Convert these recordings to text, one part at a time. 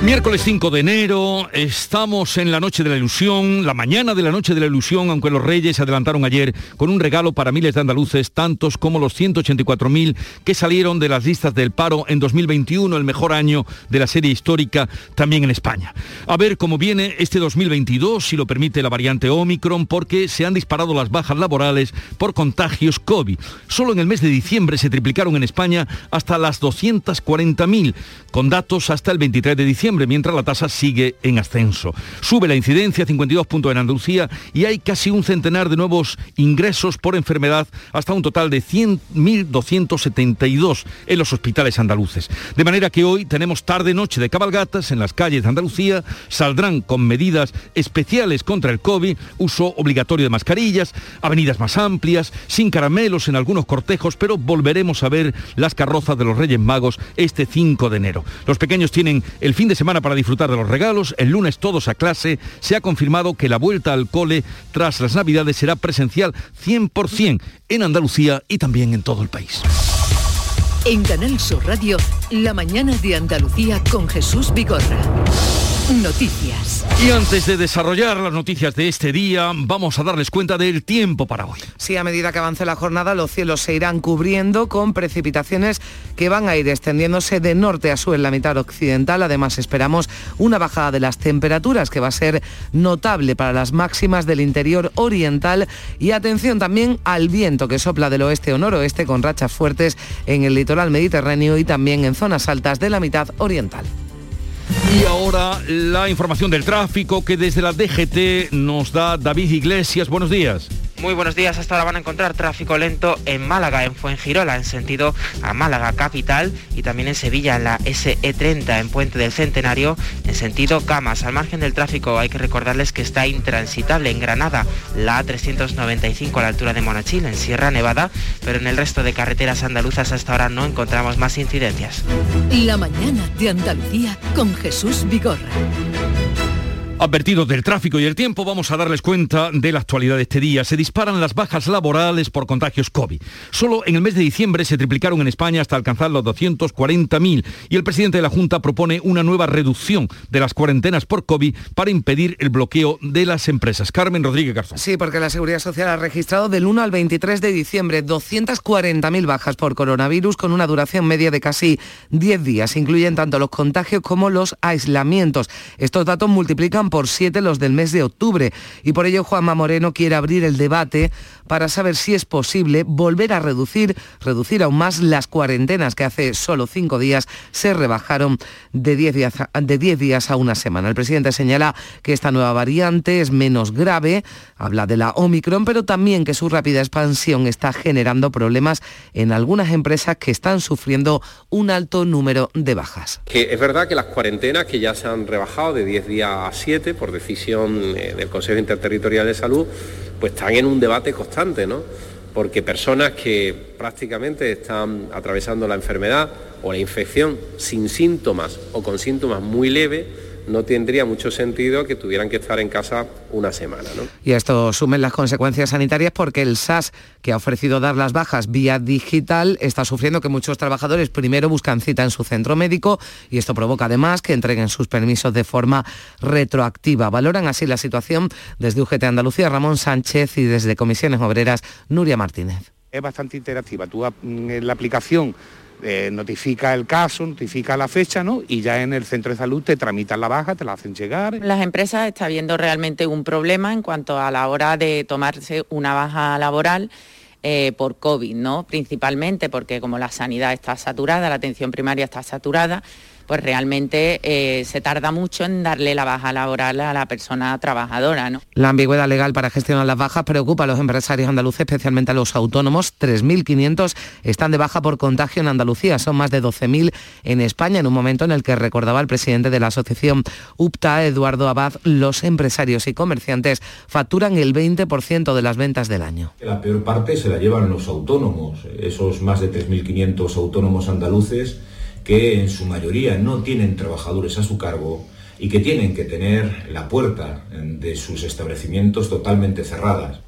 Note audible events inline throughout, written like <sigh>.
Miércoles 5 de enero, estamos en la noche de la ilusión, la mañana de la noche de la ilusión, aunque los reyes se adelantaron ayer con un regalo para miles de andaluces, tantos como los 184.000 que salieron de las listas del paro en 2021, el mejor año de la serie histórica también en España. A ver cómo viene este 2022, si lo permite la variante Omicron, porque se han disparado las bajas laborales por contagios COVID. Solo en el mes de diciembre se triplicaron en España hasta las 240.000, con datos hasta el 23 de diciembre mientras la tasa sigue en ascenso. Sube la incidencia, 52 puntos en Andalucía, y hay casi un centenar de nuevos ingresos por enfermedad, hasta un total de 100.272 en los hospitales andaluces. De manera que hoy tenemos tarde-noche de cabalgatas en las calles de Andalucía, saldrán con medidas especiales contra el COVID, uso obligatorio de mascarillas, avenidas más amplias, sin caramelos en algunos cortejos, pero volveremos a ver las carrozas de los Reyes Magos este 5 de enero. Los pequeños tienen el fin de semana para disfrutar de los regalos, el lunes todos a clase, se ha confirmado que la vuelta al cole tras las navidades será presencial 100% en Andalucía y también en todo el país. En Canal Sur Radio, la mañana de Andalucía con Jesús Vigorra. Noticias. Y antes de desarrollar las noticias de este día, vamos a darles cuenta del tiempo para hoy. Sí, a medida que avance la jornada, los cielos se irán cubriendo con precipitaciones que van a ir extendiéndose de norte a sur en la mitad occidental. Además, esperamos una bajada de las temperaturas que va a ser notable para las máximas del interior oriental. Y atención también al viento que sopla del oeste o noroeste con rachas fuertes en el litoral mediterráneo y también en zonas altas de la mitad oriental. Y ahora la información del tráfico que desde la DGT nos da David Iglesias. Buenos días. Muy buenos días, hasta ahora van a encontrar tráfico lento en Málaga, en Fuengirola, en sentido a Málaga capital y también en Sevilla, en la SE30, en Puente del Centenario, en sentido Camas. Al margen del tráfico hay que recordarles que está intransitable en Granada, la A395 a la altura de Monachil, en Sierra Nevada, pero en el resto de carreteras andaluzas hasta ahora no encontramos más incidencias. La mañana de Andalucía con Jesús Vigorra. Advertidos del tráfico y el tiempo, vamos a darles cuenta de la actualidad de este día. Se disparan las bajas laborales por contagios COVID. Solo en el mes de diciembre se triplicaron en España hasta alcanzar los 240.000 y el presidente de la Junta propone una nueva reducción de las cuarentenas por COVID para impedir el bloqueo de las empresas. Carmen Rodríguez Garzón. Sí, porque la Seguridad Social ha registrado del 1 al 23 de diciembre 240.000 bajas por coronavirus con una duración media de casi 10 días. Incluyen tanto los contagios como los aislamientos. Estos datos multiplican por siete los del mes de octubre y por ello Juanma Moreno quiere abrir el debate para saber si es posible volver a reducir, reducir aún más las cuarentenas que hace solo cinco días se rebajaron de 10 días, de 10 días a una semana. El presidente señala que esta nueva variante es menos grave, habla de la Omicron, pero también que su rápida expansión está generando problemas en algunas empresas que están sufriendo un alto número de bajas. Que es verdad que las cuarentenas que ya se han rebajado de 10 días a 7 por decisión eh, del Consejo Interterritorial de Salud, pues están en un debate constante, ¿no? Porque personas que prácticamente están atravesando la enfermedad o la infección sin síntomas o con síntomas muy leves, no tendría mucho sentido que tuvieran que estar en casa una semana. ¿no? Y esto sumen las consecuencias sanitarias porque el SAS, que ha ofrecido dar las bajas vía digital, está sufriendo que muchos trabajadores primero buscan cita en su centro médico y esto provoca además que entreguen sus permisos de forma retroactiva. Valoran así la situación desde UGT Andalucía, Ramón Sánchez y desde Comisiones Obreras, Nuria Martínez. Es bastante interactiva. Tú mm, en la aplicación eh, notifica el caso, notifica la fecha, ¿no? Y ya en el centro de salud te tramitan la baja, te la hacen llegar. Las empresas están viendo realmente un problema en cuanto a la hora de tomarse una baja laboral. Eh, por COVID, ¿no? Principalmente porque como la sanidad está saturada, la atención primaria está saturada, pues realmente eh, se tarda mucho en darle la baja laboral a la persona trabajadora. ¿no? La ambigüedad legal para gestionar las bajas preocupa a los empresarios andaluces, especialmente a los autónomos. 3.500 están de baja por contagio en Andalucía, son más de 12.000 en España, en un momento en el que recordaba el presidente de la asociación UPTA, Eduardo Abad, los empresarios y comerciantes facturan el 20% de las ventas del año. La peor parte se la llevan los autónomos, esos más de 3.500 autónomos andaluces que en su mayoría no tienen trabajadores a su cargo y que tienen que tener la puerta de sus establecimientos totalmente cerradas.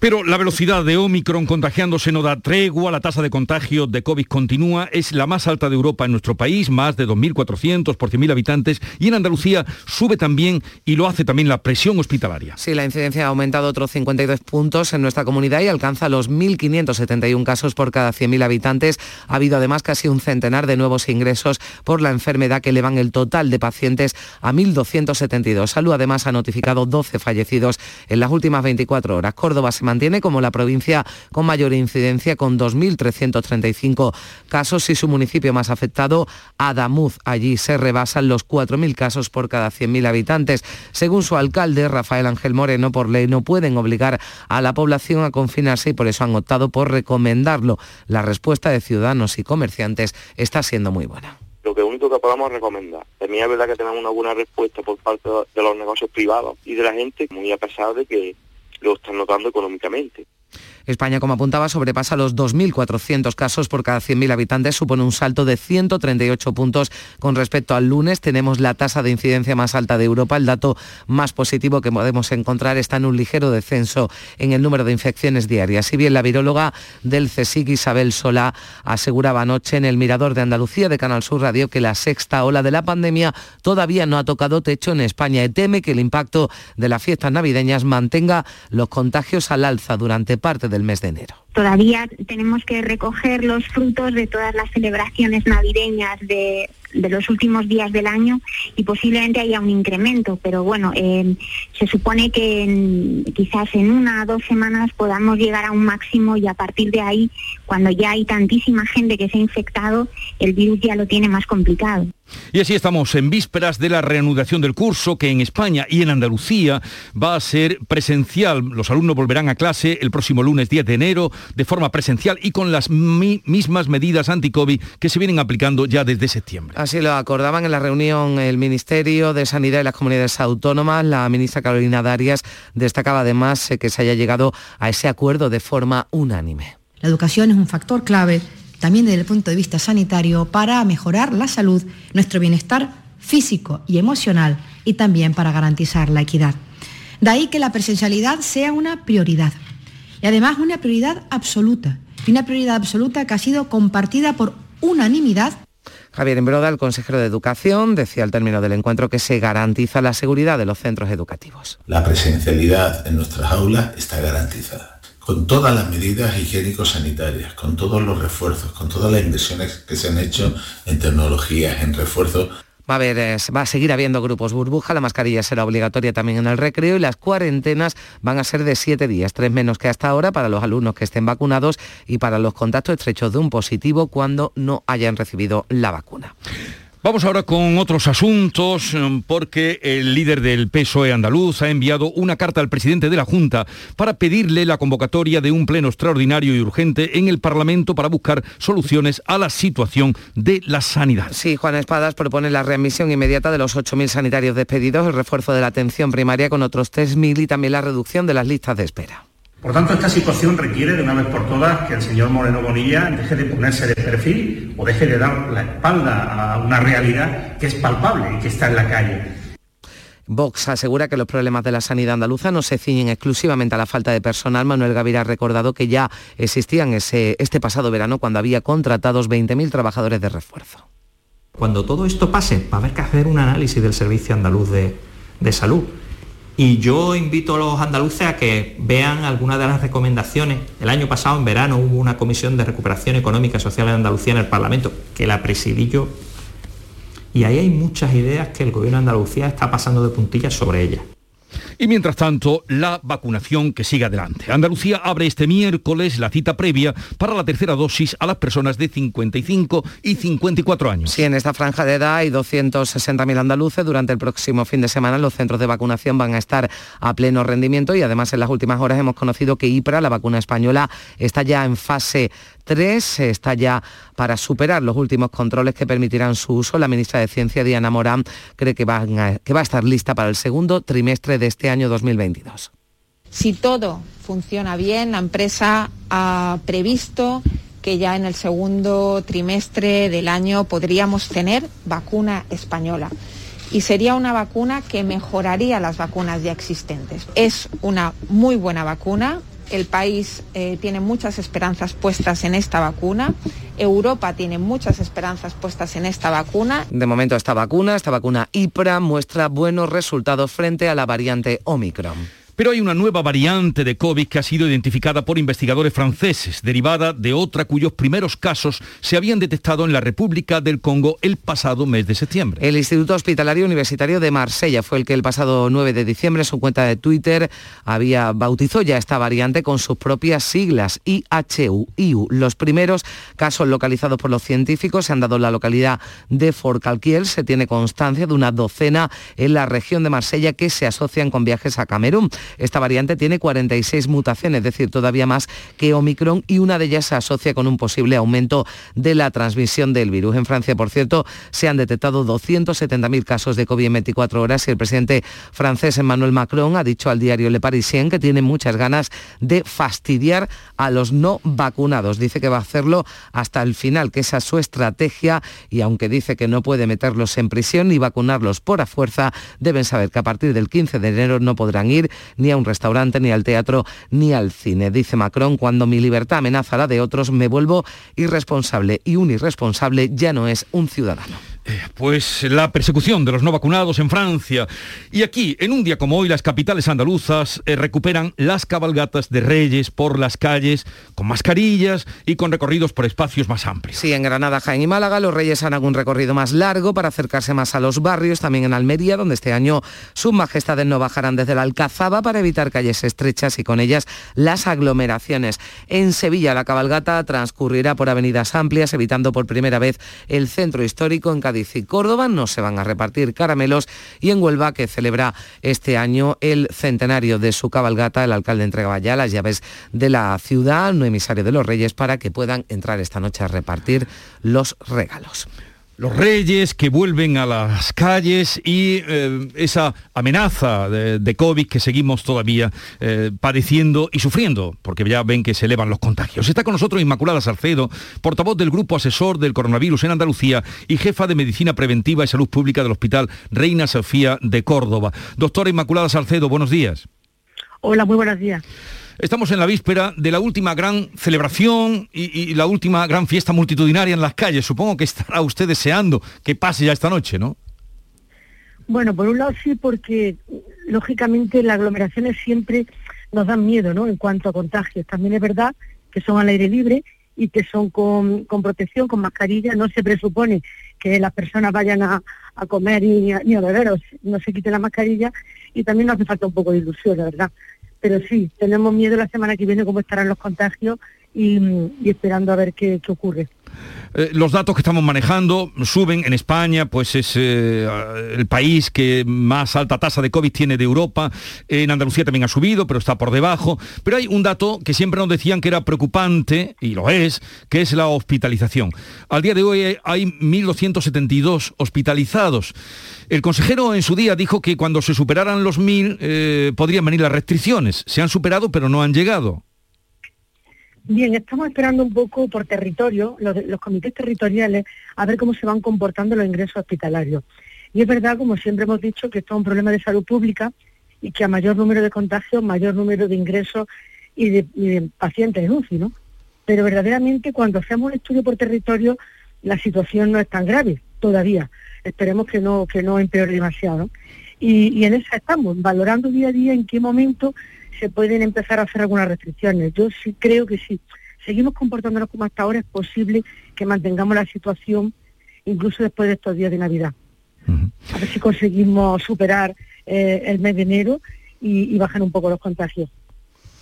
Pero la velocidad de Omicron contagiándose no da tregua, la tasa de contagio de COVID continúa, es la más alta de Europa en nuestro país, más de 2.400 por 100.000 habitantes, y en Andalucía sube también y lo hace también la presión hospitalaria. Sí, la incidencia ha aumentado otros 52 puntos en nuestra comunidad y alcanza los 1.571 casos por cada 100.000 habitantes. Ha habido además casi un centenar de nuevos ingresos por la enfermedad que elevan el total de pacientes a 1.272. Salud además ha notificado 12 fallecidos en las últimas 24 horas. Córdoba se mantiene como la provincia con mayor incidencia, con 2.335 casos y su municipio más afectado, Adamuz. Allí se rebasan los 4.000 casos por cada 100.000 habitantes. Según su alcalde, Rafael Ángel Moreno, por ley no pueden obligar a la población a confinarse y por eso han optado por recomendarlo. La respuesta de ciudadanos y comerciantes está siendo muy buena lo que único que podamos recomendar. También es verdad que tenemos una buena respuesta por parte de los negocios privados y de la gente, muy a pesar de que lo están notando económicamente. España, como apuntaba, sobrepasa los 2.400 casos por cada 100.000 habitantes, supone un salto de 138 puntos con respecto al lunes. Tenemos la tasa de incidencia más alta de Europa. El dato más positivo que podemos encontrar está en un ligero descenso en el número de infecciones diarias. Si bien la viróloga del CSIC, Isabel Solá, aseguraba anoche en el Mirador de Andalucía de Canal Sur Radio que la sexta ola de la pandemia todavía no ha tocado techo en España y teme que el impacto de las fiestas navideñas mantenga los contagios al alza durante parte del mes de enero. Todavía tenemos que recoger los frutos de todas las celebraciones navideñas de, los últimos días del año y posiblemente haya un incremento, pero bueno, eh, se supone que quizás en una o dos semanas podamos llegar a un máximo y a partir de ahí, cuando ya hay tantísima gente que se ha infectado, el virus ya lo tiene más complicado. Y así estamos en vísperas de la reanudación del curso que en España y en Andalucía va a ser presencial. Los alumnos volverán a clase el próximo lunes 10 de enero de forma presencial y con las mismas medidas anti-COVID que se vienen aplicando ya desde septiembre. Así lo acordaban en la reunión el Ministerio de Sanidad y las comunidades autónomas. La ministra Carolina Darias destacaba además eh, que se haya llegado a ese acuerdo de forma unánime. La educación es un factor clave también desde el punto de vista sanitario, para mejorar la salud, nuestro bienestar físico y emocional y también para garantizar la equidad. De ahí que la presencialidad sea una prioridad y además una prioridad absoluta, y una prioridad absoluta que ha sido compartida por unanimidad Javier Embroda, el consejero de Educación, decía al término del encuentro que se garantiza la seguridad de los centros educativos. La presencialidad en nuestras aulas está garantizada con todas las medidas higiénico-sanitarias, con todos los refuerzos, con todas las inversiones que se han hecho en tecnologías, en refuerzos. Va a, haber, va a seguir habiendo grupos burbuja, la mascarilla será obligatoria también en el recreo y las cuarentenas van a ser de siete días, tres menos que hasta ahora para los alumnos que estén vacunados y para los contactos estrechos de un positivo cuando no hayan recibido la vacuna. Vamos ahora con otros asuntos, em, porque el líder del PSOE andaluz ha enviado una carta al presidente de la Junta para pedirle la convocatoria de un pleno extraordinario y urgente en el Parlamento para buscar soluciones a la situación de la sanidad. Sí, Juan Espadas propone la readmisión inmediata de los 8.000 sanitarios despedidos, el refuerzo de la atención primaria con otros 3.000 y también la reducción de las listas de espera. Por tanto, esta situación requiere de una vez por todas que el señor Moreno Bonilla deje de ponerse de perfil o deje de dar la espalda a una realidad que es palpable y que está en la calle. Vox asegura que los problemas de la sanidad andaluza no se ciñen exclusivamente a la falta de personal. Manuel Gavira ha recordado que ya existían ese, este pasado verano cuando había contratados 20.000 trabajadores de refuerzo. Cuando todo esto pase, va a haber que hacer un análisis del Servicio Andaluz de, de Salud y yo invito a los andaluces a que vean algunas de las recomendaciones. El año pasado, en verano, hubo una comisión de recuperación económica y social en Andalucía en el Parlamento, que la presidí yo. Y ahí hay muchas ideas que el gobierno de Andalucía está pasando de puntillas sobre ellas. Y mientras tanto, la vacunación que sigue adelante. Andalucía abre este miércoles la cita previa para la tercera dosis a las personas de 55 y 54 años. Sí, en esta franja de edad hay 260.000 andaluces. Durante el próximo fin de semana los centros de vacunación van a estar a pleno rendimiento y además en las últimas horas hemos conocido que IPRA, la vacuna española, está ya en fase 3, está ya para superar los últimos controles que permitirán su uso. La ministra de Ciencia, Diana Morán, cree que va a estar lista para el segundo trimestre de este año 2022. Si todo funciona bien, la empresa ha previsto que ya en el segundo trimestre del año podríamos tener vacuna española. y sería una vacuna que mejoraría las vacunas ya existentes. Es una muy buena vacuna, el país eh, tiene muchas esperanzas puestas en esta vacuna. Europa tiene muchas esperanzas puestas en esta vacuna. De momento esta vacuna, esta vacuna IPRA, muestra buenos resultados frente a la variante Omicron. Pero hay una nueva variante de COVID que ha sido identificada por investigadores franceses, derivada de otra cuyos primeros casos se habían detectado en la República del Congo el pasado mes de septiembre. El Instituto Hospitalario Universitario de Marsella fue el que el pasado 9 de diciembre en su cuenta de Twitter había bautizó ya esta variante con sus propias siglas IHU. Los primeros casos localizados por los científicos se han dado en la localidad de Forcalquiel. Se tiene constancia de una docena en la región de Marsella que se asocian con viajes a Camerún. Esta variante tiene 46 mutaciones, es decir, todavía más que Omicron y una de ellas se asocia con un posible aumento de la transmisión del virus. En Francia, por cierto, se han detectado 270.000 casos de COVID en 24 horas y el presidente francés Emmanuel Macron ha dicho al diario Le Parisien que tiene muchas ganas de fastidiar a los no vacunados. Dice que va a hacerlo hasta el final, que esa es su estrategia y aunque dice que no puede meterlos en prisión ni vacunarlos por a fuerza, deben saber que a partir del 15 de enero no podrán ir ni a un restaurante, ni al teatro, ni al cine. Dice Macron, cuando mi libertad amenaza la de otros, me vuelvo irresponsable y un irresponsable ya no es un ciudadano. Eh, pues la persecución de los no vacunados en Francia. Y aquí, en un día como hoy, las capitales andaluzas eh, recuperan las cabalgatas de reyes por las calles, con mascarillas y con recorridos por espacios más amplios. Sí, en Granada, Jaén y Málaga, los reyes han un recorrido más largo para acercarse más a los barrios, también en Almería, donde este año sus majestades no bajarán desde la Alcazaba para evitar calles estrechas y con ellas las aglomeraciones. En Sevilla, la cabalgata transcurrirá por avenidas amplias, evitando por primera vez el centro histórico en Cádiz y Córdoba. No se van a repartir caramelos y en Huelva, que celebra este año el centenario de su cabalgata, el alcalde entregaba ya las llaves de la ciudad, no emisario de los Reyes, para que puedan entrar esta noche a repartir los regalos los reyes que vuelven a las calles y eh, esa amenaza de, COVID que seguimos todavía eh, padeciendo y sufriendo, porque ya ven que se elevan los contagios. Está con nosotros Inmaculada Salcedo, portavoz del Grupo Asesor del Coronavirus en Andalucía y jefa de Medicina Preventiva y Salud Pública del Hospital Reina Sofía de Córdoba. Doctora Inmaculada Salcedo, buenos días. Hola, muy buenos días. Estamos en la víspera de la última gran celebración y, la última gran fiesta multitudinaria en las calles. Supongo que estará usted deseando que pase ya esta noche, ¿no? Bueno, por un lado sí, porque lógicamente las aglomeraciones siempre nos dan miedo, ¿no? En cuanto a contagios. También es verdad que son al aire libre y que son con, protección, con mascarilla. No se presupone que las personas vayan a, comer ni a, ni a beber o no se quiten la mascarilla y también nos hace falta un poco de ilusión, la verdad pero sí, tenemos miedo la semana que viene cómo estarán los contagios y, esperando a ver qué, ocurre. Eh, los datos que estamos manejando suben en España, pues es eh, el país que más alta tasa de COVID tiene de Europa. En Andalucía también ha subido, pero está por debajo. Pero hay un dato que siempre nos decían que era preocupante, y lo es, que es la hospitalización. Al día de hoy hay 1.272 hospitalizados. El consejero en su día dijo que cuando se superaran los 1.000 eh, podrían venir las restricciones. Se han superado, pero no han llegado. Bien, estamos esperando un poco por territorio, los, comités territoriales, a ver cómo se van comportando los ingresos hospitalarios. Y es verdad, como siempre hemos dicho, que esto es un problema de salud pública y que a mayor número de contagios, mayor número de ingresos y de, pacientes en UCI, ¿no? Pero verdaderamente cuando hacemos un estudio por territorio, la situación no es tan grave todavía. Esperemos que no, que no empeore demasiado. Y, y en esa estamos, valorando día a día en qué momento se pueden empezar a hacer algunas restricciones. Yo sí creo que si seguimos comportándonos como hasta ahora es posible que mantengamos la situación incluso después de estos días de Navidad. A ver si conseguimos superar eh, el mes de enero y bajar un poco los contagios.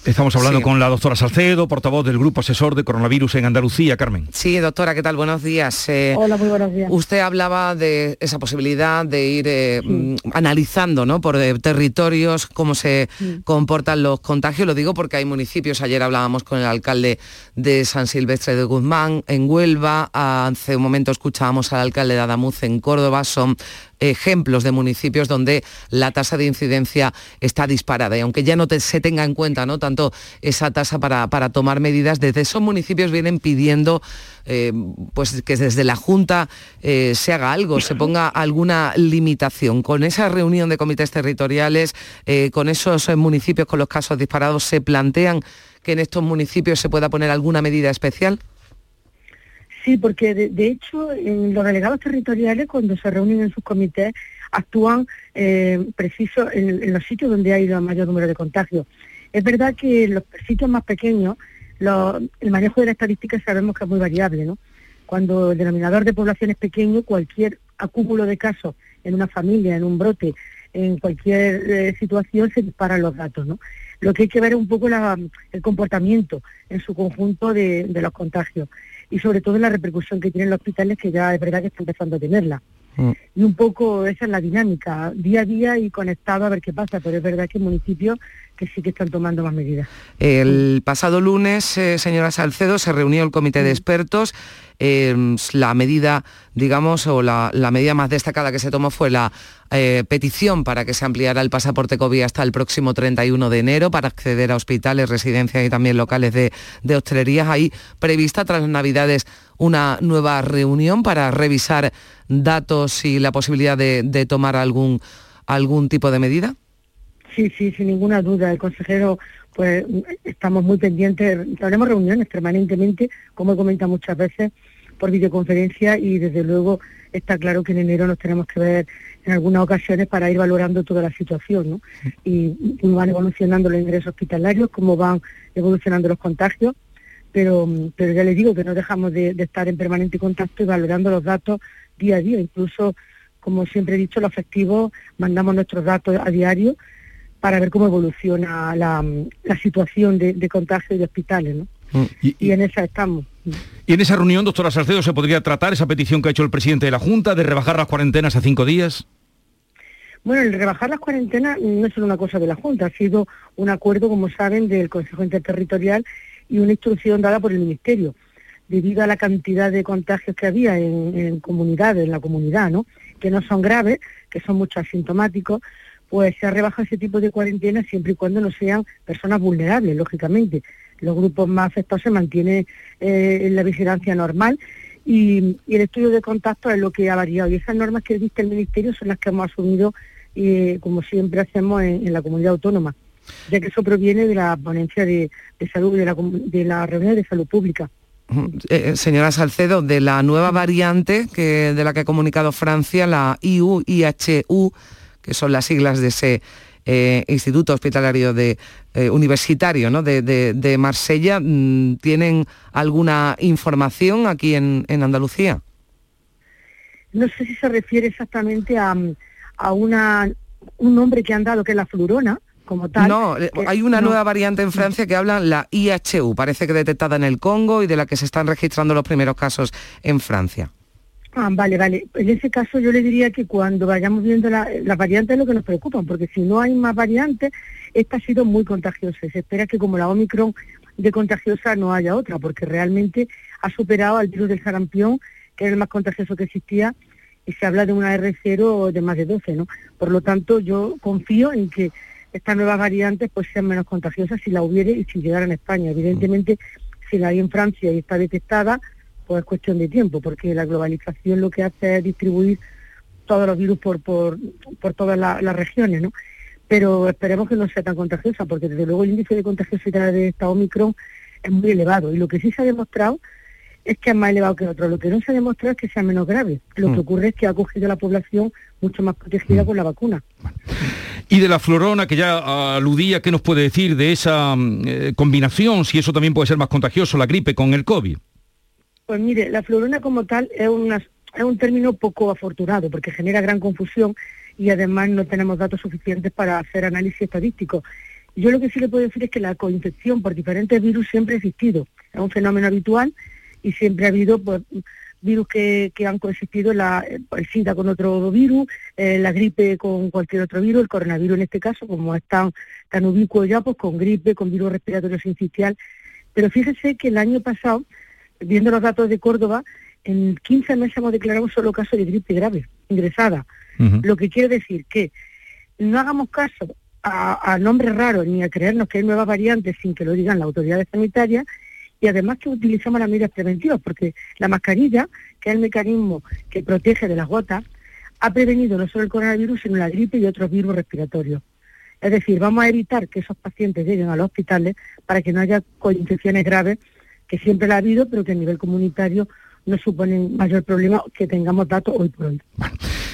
Estamos hablando con la doctora Salcedo, portavoz del Grupo Asesor de Coronavirus en Andalucía, Carmen. Sí, doctora, ¿qué tal? Buenos días. Eh, Hola, muy buenos días. Usted hablaba de esa posibilidad de ir eh, mm, analizando ¿no? por eh, territorios cómo se comportan los contagios. Lo digo porque hay municipios, ayer hablábamos con el alcalde de San Silvestre de Guzmán, en Huelva, hace un momento escuchábamos al alcalde de Adamuz en Córdoba, son ejemplos de municipios donde la tasa de incidencia está disparada. Y aunque ya no se tenga en cuenta ¿no? tanto esa tasa para, para tomar medidas, desde esos municipios vienen pidiendo eh, pues que desde la Junta eh, se haga algo, se ponga alguna limitación. Con esa reunión de comités territoriales, eh, con esos municipios con los casos disparados, ¿se plantean que en estos municipios se pueda poner alguna medida especial? Sí, porque de, hecho en los delegados territoriales cuando se reúnen en sus comités actúan eh, preciso en, los sitios donde ha ido mayor número de contagios. Es verdad que en los sitios más pequeños el manejo de la estadística sabemos que es muy variable, ¿no? Cuando el denominador de población es pequeño, cualquier acúmulo de casos en una familia, en un brote, en cualquier eh, situación se disparan los datos, ¿no? Lo que hay que ver es un poco el comportamiento en su conjunto de los contagios y sobre todo la repercusión que tienen los hospitales, que ya es verdad que está empezando a tenerla. Mm. Y un poco esa es la dinámica, día a día y conectado a ver qué pasa, pero es verdad que hay municipios que sí que están tomando más medidas. El pasado lunes, eh, señora Salcedo, se reunió el comité de expertos. Em, la medida, digamos, o la, medida más destacada que se tomó fue la eh, petición para que se ampliara el pasaporte COVID hasta el próximo 31 de enero para acceder a hospitales, residencias y también locales de, de hostelerías. Ahí prevista tras las Navidades una nueva reunión para revisar datos y la posibilidad de, tomar algún, algún tipo de medida? Sí, sí, sin ninguna duda. El consejero, pues estamos muy pendientes, tenemos reuniones permanentemente, como he comentado muchas veces, por videoconferencia y desde luego está claro que en enero nos tenemos que ver en algunas ocasiones para ir valorando toda la situación, ¿no? Y cómo van evolucionando los ingresos hospitalarios, cómo van evolucionando los contagios, pero, pero ya les digo que no dejamos de estar en permanente contacto y valorando los datos día a día. Incluso, como siempre he dicho, los festivos mandamos nuestros datos a diario para ver cómo evoluciona la, situación de, contagio de hospitales. ¿no? Mm. Y, en esa estamos. ¿Y en esa reunión, doctora Salcedo, se podría tratar esa petición que ha hecho el presidente de la Junta de rebajar las cuarentenas a cinco días? Bueno, el rebajar las cuarentenas no es solo una cosa de la Junta, ha sido un acuerdo, como saben, del Consejo Interterritorial y una instrucción dada por el Ministerio debido a la cantidad de contagios que había en, comunidades, en la comunidad, ¿no? que no son graves, que son mucho asintomáticos, pues se ha rebajado ese tipo de cuarentena siempre y cuando no sean personas vulnerables, lógicamente. Los grupos más afectados se mantiene eh, en la vigilancia normal y, el estudio de contacto es lo que ha variado. Y esas normas que dice el Ministerio son las que hemos asumido, eh, como siempre hacemos en, la comunidad autónoma, ya que eso proviene de la ponencia de, salud, de la, de la reunión de salud pública. Eh, señora Salcedo, de la nueva variante que, de la que ha comunicado Francia, la IU-IHU, que son las siglas de ese eh, Instituto Hospitalario de, eh, Universitario ¿no? de, Marsella, mm, ¿tienen alguna información aquí en, Andalucía? No sé si se refiere exactamente a, a una, un nombre que han dado, que es la flurona, no, eh, hay una nueva variante en Francia que hablan la IHU, parece que detectada en el Congo y de la que se están registrando los primeros casos en Francia. Ah, vale, vale. En ese caso yo le diría que cuando vayamos viendo las variantes es lo que nos preocupan, porque si no hay más variantes, esta ha sido muy contagiosa. Se espera que como la Omicron de contagiosa no haya otra, porque realmente ha superado al virus del sarampión, que era el más contagioso que existía, y se habla de una R0 de más de 12, ¿no? Por lo tanto, yo confío en que estas nuevas variantes pues sean menos contagiosas si la hubiere y si llegaran a España. Evidentemente, si la hay en Francia y está detectada, pues es cuestión de tiempo, porque la globalización lo que hace es distribuir todos los virus por, por, por todas las regiones, ¿no? Pero esperemos que no sea tan contagiosa, porque desde luego el índice de contagiosidad de esta Omicron es muy elevado. Y lo que sí se ha demostrado es que es más elevado que otro. Lo que no se ha demostrado es que sea menos grave. Lo que mm. ocurre es que ha cogido la población mucho más protegida con mm. la vacuna. Y de la florona, que ya aludía, ¿qué nos puede decir de esa mm, eh, combinación, si eso también puede ser más contagioso, la gripe con el COVID? Pues mire, la florona como tal es, es un término poco afortunado, porque genera gran confusión y además no tenemos datos suficientes para hacer análisis estadístico. Yo lo que sí le puedo decir es que la coinfección por diferentes virus siempre ha existido. Es un fenómeno habitual y siempre ha habido pues, virus que, han coexistido, la, el SIDA con otro virus, eh, la gripe con cualquier otro virus, el coronavirus en este caso, como están tan ubicuos ya, pues con gripe, con virus respiratorio sincitial. Pero fíjese que el año pasado, viendo los datos de Córdoba, en 15 meses hemos declarado un solo caso de gripe grave, ingresada. Lo que quiere decir que no hagamos caso a, a, nombres raros ni a creernos que hay nuevas variantes sin que lo digan las autoridades sanitarias y además que utilizamos las medidas preventivas, porque la mascarilla, que es el mecanismo que protege de las gotas, ha prevenido no solo el coronavirus, sino la gripe y otros virus respiratorios. Es decir, vamos a evitar que esos pacientes lleguen a los hospitales para que no haya coinfecciones graves, que siempre la ha habido, pero que a nivel comunitario no suponen mayor problema que tengamos datos hoy por hoy.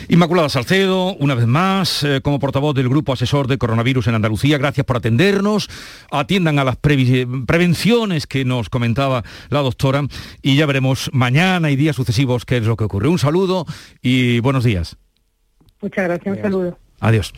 Inmaculada Salcedo, una vez más, eh, como portavoz del Grupo Asesor de Coronavirus en Andalucía, gracias por atendernos. Atiendan a las prevenciones que nos comentaba la doctora y ya veremos mañana y días sucesivos qué es lo que ocurre. Un saludo y buenos días. Muchas gracias, un saludo. Adiós.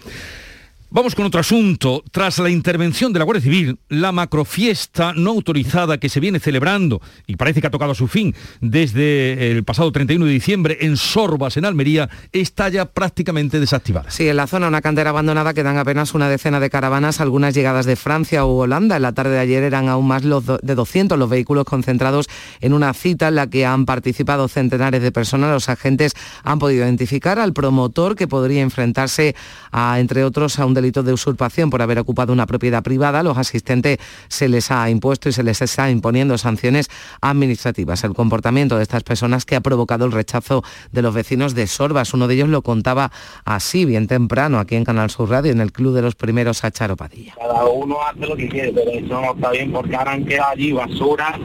Vamos con otro asunto. Tras la intervención de la Guardia Civil, la macrofiesta no autorizada que se viene celebrando, y parece que ha tocado su fin desde el pasado 31 de diciembre en Sorbas, en Almería, está ya prácticamente desactivada. Sí, en la zona una cantera abandonada quedan apenas una decena de caravanas, algunas llegadas de Francia u Holanda. En la tarde de ayer eran aún más los de 200 los vehículos concentrados en una cita en la que han participado centenares de personas. Los agentes han podido identificar al promotor que podría enfrentarse a, entre otros, a un delito de usurpación por haber ocupado una propiedad privada, los asistentes se les ha impuesto y se les está imponiendo sanciones administrativas. El comportamiento de estas personas que ha provocado el rechazo de los vecinos de Sorbas. Uno de ellos lo contaba así, bien temprano, aquí en Canal Sur Radio, en el Club de los Primeros a Charopadilla. Cada uno hace lo que quiere, pero eso no está bien porque ahora han quedado allí basura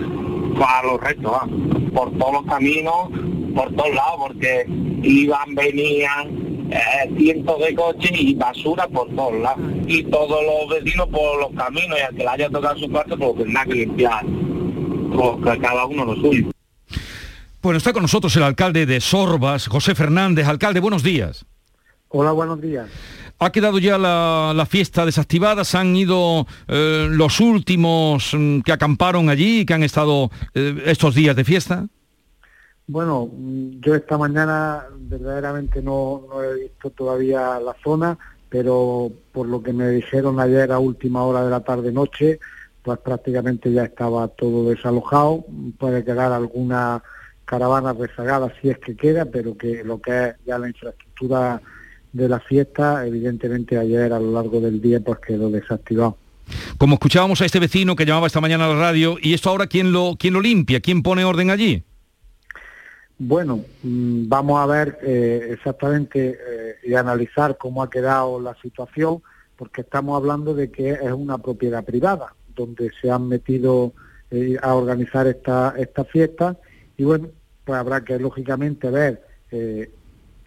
para los restos, por todos los caminos, por todos lados, porque iban, venían, eh, cientos de coches y basura por todos lados. Y todos los vecinos por los caminos y al que le haya tocado su parte, pues tendrá que limpiar. Porque cada uno lo suyo. Bueno, está con nosotros el alcalde de Sorbas, José Fernández. Alcalde, buenos días. Hola, buenos días. ¿Ha quedado ya la, fiesta desactivada? ¿Se han ido eh, los últimos mm, que acamparon allí y que han estado eh, estos días de fiesta? Bueno, yo esta mañana verdaderamente no, he visto todavía la zona, pero por lo que me dijeron ayer a última hora de la tarde-noche, pues prácticamente ya estaba todo desalojado. Puede quedar alguna caravana rezagada si es que queda, pero que lo que es ya la infraestructura de la fiesta, evidentemente ayer a lo largo del día pues quedó desactivado. Como escuchábamos a este vecino que llamaba esta mañana a la radio, ¿y esto ahora quién lo, quién lo limpia? ¿Quién pone orden allí? Bueno, mm, vamos a ver eh, exactamente eh, y analizar cómo ha quedado la situación, porque estamos hablando de que es una propiedad privada, donde se han metido eh, a organizar esta, esta fiesta, y bueno, pues habrá que lógicamente ver qué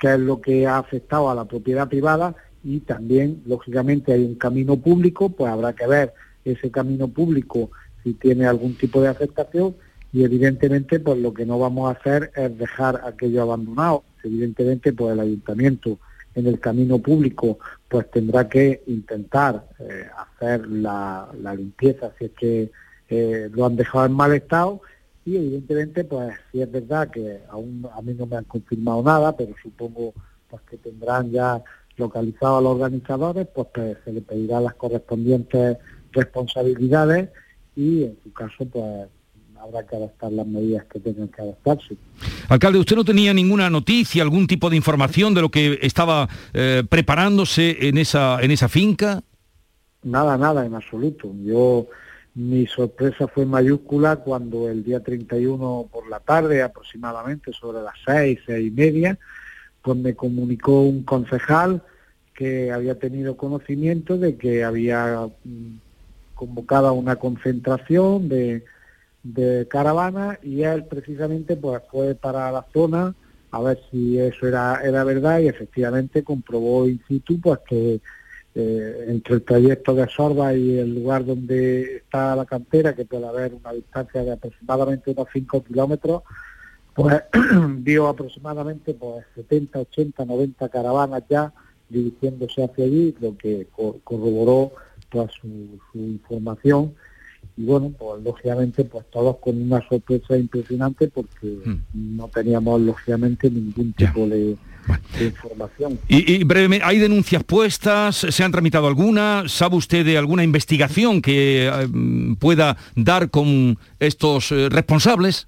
es lo que ha afectado a la propiedad privada. Y también, lógicamente, hay un camino público, pues habrá que ver ese camino público si tiene algún tipo de afectación y evidentemente pues lo que no vamos a hacer es dejar aquello abandonado. Evidentemente pues el ayuntamiento en el camino público pues tendrá que intentar eh, hacer la, limpieza si es que eh, lo han dejado en mal estado y evidentemente pues si es verdad que aún a mí no me han confirmado nada pero supongo pues que tendrán ya localizado a los organizadores pues, pues se le pedirá las correspondientes responsabilidades y en su caso pues habrá que adaptar las medidas que tengan que adaptarse. Alcalde, ¿usted no tenía ninguna noticia, algún tipo de información de lo que estaba eh, preparándose en esa, en esa finca? Nada, nada, en absoluto. Yo, mi sorpresa fue mayúscula cuando el día 31 por la tarde, aproximadamente sobre las seis, seis y media, pues me comunicó un concejal que había tenido conocimiento de que había mm, convocado una concentración de de caravana y él precisamente pues fue para la zona a ver si eso era, era verdad y efectivamente comprobó in situ pues que eh, entre el trayecto de Sorba y el lugar donde está la cantera, que puede haber una distancia de aproximadamente unos 5 kilómetros, pues <clears throat> vio aproximadamente pues 70, 80, 90 caravanas ya dirigiéndose hacia allí, lo que corroboró toda su, su información y bueno, pues lógicamente pues todos con una sorpresa impresionante porque hmm. no teníamos lógicamente ningún tipo de, información. Y, brevemente, ¿hay denuncias puestas? ¿Se han tramitado alguna? ¿Sabe usted de alguna investigación que eh, pueda dar con estos eh, responsables?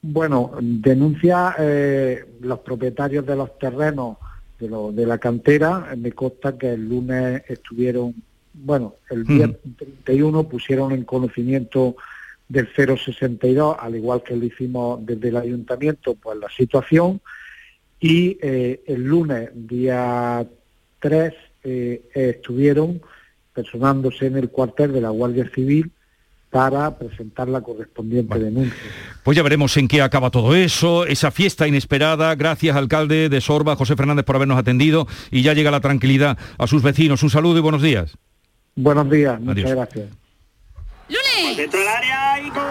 Bueno, denuncia eh, los propietarios de los terrenos de, lo- de la cantera, me consta que el lunes estuvieron, bueno, el día 31 pusieron en conocimiento del 062, al igual que lo hicimos desde el ayuntamiento, pues la situación, y eh, el lunes, día 3, eh, estuvieron personándose en el cuartel de la Guardia Civil para presentar la correspondiente denuncia. Pues ya veremos en qué acaba todo eso, esa fiesta inesperada. Gracias, alcalde de Sorba, José Fernández, por habernos atendido y ya llega la tranquilidad a sus vecinos. Un saludo y buenos días. Buenos días, muchas Adiós. gracias. ¡Lunes! Dentro del área y gol.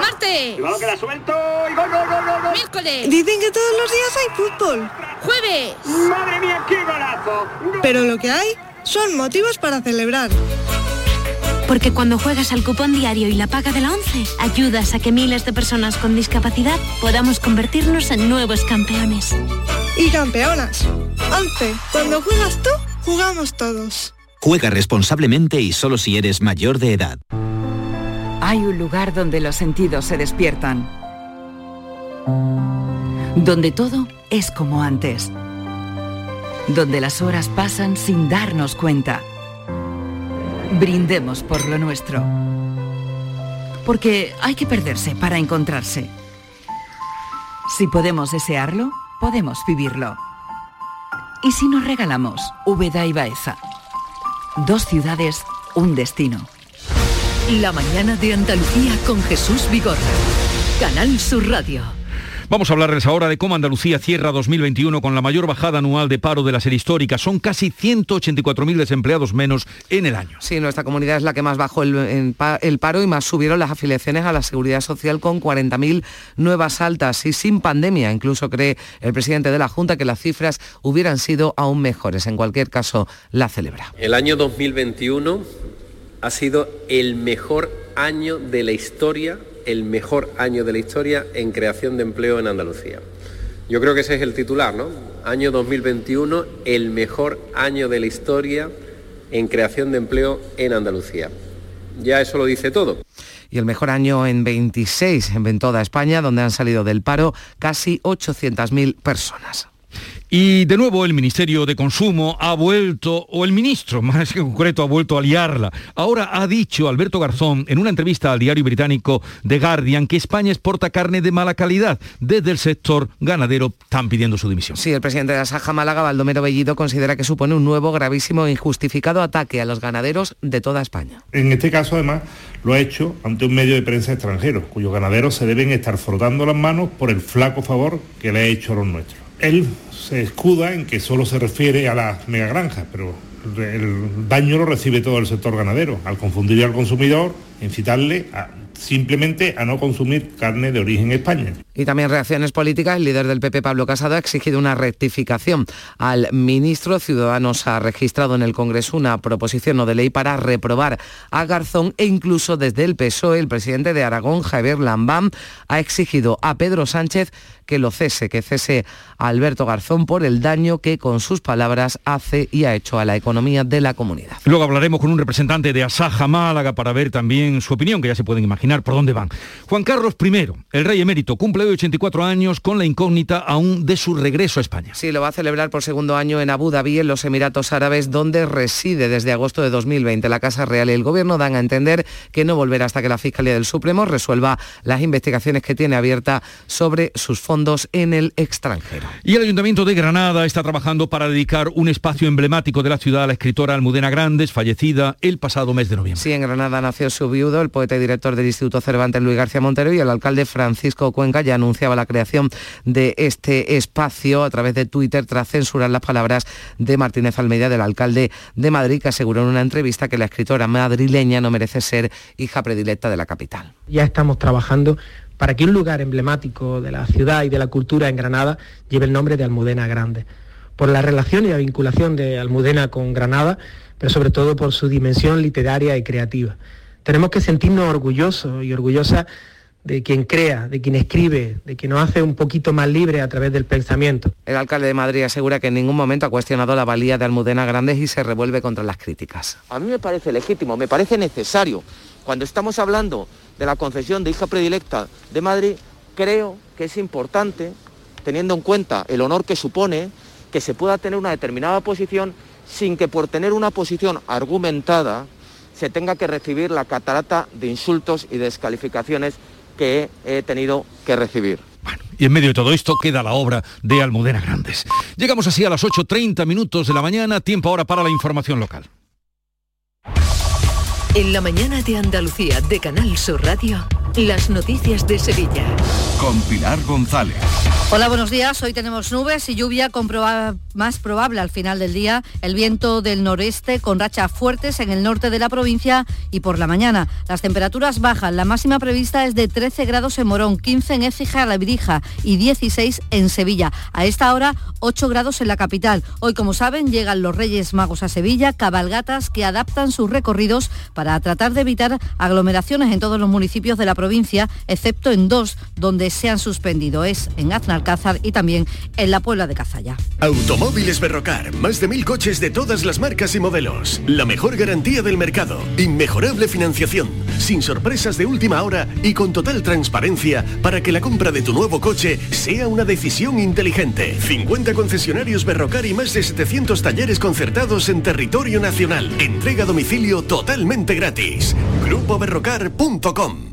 ¡Martes! Y balón queda suelto y gol, gol, gol, gol, gol. ¡Miércoles! Dicen que todos los días hay fútbol. ¡Jueves! ¡Madre mía, qué golazo! Pero lo que hay son motivos para celebrar. Porque cuando juegas al cupón diario y la paga de la 11, ayudas a que miles de personas con discapacidad podamos convertirnos en nuevos campeones. Y campeonas. 11. Cuando juegas tú, jugamos todos. Juega responsablemente y solo si eres mayor de edad. Hay un lugar donde los sentidos se despiertan. Donde todo es como antes. Donde las horas pasan sin darnos cuenta. Brindemos por lo nuestro. Porque hay que perderse para encontrarse. Si podemos desearlo, podemos vivirlo. ¿Y si nos regalamos Úbeda y Baeza? Dos ciudades, un destino. La mañana de Andalucía con Jesús Vigorra. Canal Sur Radio. Vamos a hablarles ahora de cómo Andalucía cierra 2021 con la mayor bajada anual de paro de la serie histórica. Son casi 184.000 desempleados menos en el año. Sí, nuestra comunidad es la que más bajó el, en pa- el paro y más subieron las afiliaciones a la seguridad social con 40.000 nuevas altas y sin pandemia. Incluso cree el presidente de la Junta que las cifras hubieran sido aún mejores. En cualquier caso, la celebra. El año 2021 ha sido el mejor año de la historia, el mejor año de la historia en creación de empleo en Andalucía. Yo creo que ese es el titular, ¿no? Año 2021, el mejor año de la historia en creación de empleo en Andalucía. Ya eso lo dice todo. Y el mejor año en 26 en toda España, donde han salido del paro casi 800.000 personas. Y de nuevo el Ministerio de Consumo ha vuelto, o el ministro <laughs> más en concreto ha vuelto a liarla. Ahora ha dicho Alberto Garzón en una entrevista al diario británico The Guardian que España exporta carne de mala calidad. Desde el sector ganadero están pidiendo su dimisión. Sí, el presidente de Asaja Málaga, Baldomero Bellido, considera que supone un nuevo, gravísimo e injustificado ataque a los ganaderos de toda España. En este caso, además, lo ha hecho ante un medio de prensa extranjero, cuyos ganaderos se deben estar frotando las manos por el flaco favor que le ha hecho a los nuestros. Él se escuda en que solo se refiere a las megagranjas, pero el daño lo recibe todo el sector ganadero, al confundir al consumidor, incitarle a, simplemente a no consumir carne de origen España. Y también reacciones políticas. El líder del PP, Pablo Casado, ha exigido una rectificación al ministro. Ciudadanos ha registrado en el Congreso una proposición no de ley para reprobar a Garzón e incluso desde el PSOE, el presidente de Aragón, Javier Lambán, ha exigido a Pedro Sánchez que lo cese, que cese a Alberto Garzón por el daño que con sus palabras hace y ha hecho a la economía de la comunidad. Luego hablaremos con un representante de Asaja Málaga para ver también su opinión, que ya se pueden imaginar por dónde van. Juan Carlos I, el rey emérito, cumple hoy 84 años con la incógnita aún de su regreso a España. Sí, lo va a celebrar por segundo año en Abu Dhabi, en los Emiratos Árabes, donde reside desde agosto de 2020. La Casa Real y el Gobierno dan a entender que no volverá hasta que la Fiscalía del Supremo resuelva las investigaciones que tiene abierta sobre sus fondos en el extranjero. Y el Ayuntamiento de Granada está trabajando para dedicar un espacio emblemático de la ciudad a la escritora Almudena Grandes, fallecida el pasado mes de noviembre. Sí, en Granada nació su viudo, el poeta y director del Instituto Cervantes Luis García Montero, y el alcalde Francisco Cuenca ya anunciaba la creación de este espacio a través de Twitter tras censurar las palabras de Martínez Almeida, del alcalde de Madrid, que aseguró en una entrevista que la escritora madrileña no merece ser hija predilecta de la capital. Ya estamos trabajando para que un lugar emblemático de la ciudad y de la cultura en Granada lleve el nombre de Almudena Grande, por la relación y la vinculación de Almudena con Granada, pero sobre todo por su dimensión literaria y creativa. Tenemos que sentirnos orgullosos y orgullosas de quien crea, de quien escribe, de quien nos hace un poquito más libre a través del pensamiento. El alcalde de Madrid asegura que en ningún momento ha cuestionado la valía de Almudena Grandes y se revuelve contra las críticas. A mí me parece legítimo, me parece necesario, cuando estamos hablando de la concesión de hija predilecta de Madrid, creo que es importante, teniendo en cuenta el honor que supone, que se pueda tener una determinada posición sin que por tener una posición argumentada se tenga que recibir la catarata de insultos y descalificaciones que he tenido que recibir. Y en medio de todo esto queda la obra de Almudena Grandes. Llegamos así a las 8.30 minutos de la mañana, tiempo ahora para la información local. En la mañana de Andalucía de Canal Sur Radio, las noticias de Sevilla. Con Pilar González. Hola, buenos días. Hoy tenemos nubes y lluvia con proba- más probable al final del día. El viento del noreste con rachas fuertes en el norte de la provincia y por la mañana. Las temperaturas bajan. La máxima prevista es de 13 grados en Morón, 15 en Écija, La Virija y 16 en Sevilla. A esta hora, 8 grados en la capital. Hoy, como saben, llegan los Reyes Magos a Sevilla, cabalgatas que adaptan sus recorridos para tratar de evitar aglomeraciones en todos los municipios de la provincia, excepto en dos donde se han suspendido. Es en Aznalcázar y también en la Puebla de Cazalla. Automóviles Berrocar, más de mil coches de todas las marcas y modelos. La mejor garantía del mercado, inmejorable financiación, sin sorpresas de última hora y con total transparencia para que la compra de tu nuevo coche sea una decisión inteligente. 50 concesionarios Berrocar y más de 700 talleres concertados en territorio nacional. Entrega a domicilio totalmente gratis. GrupoBerrocar.com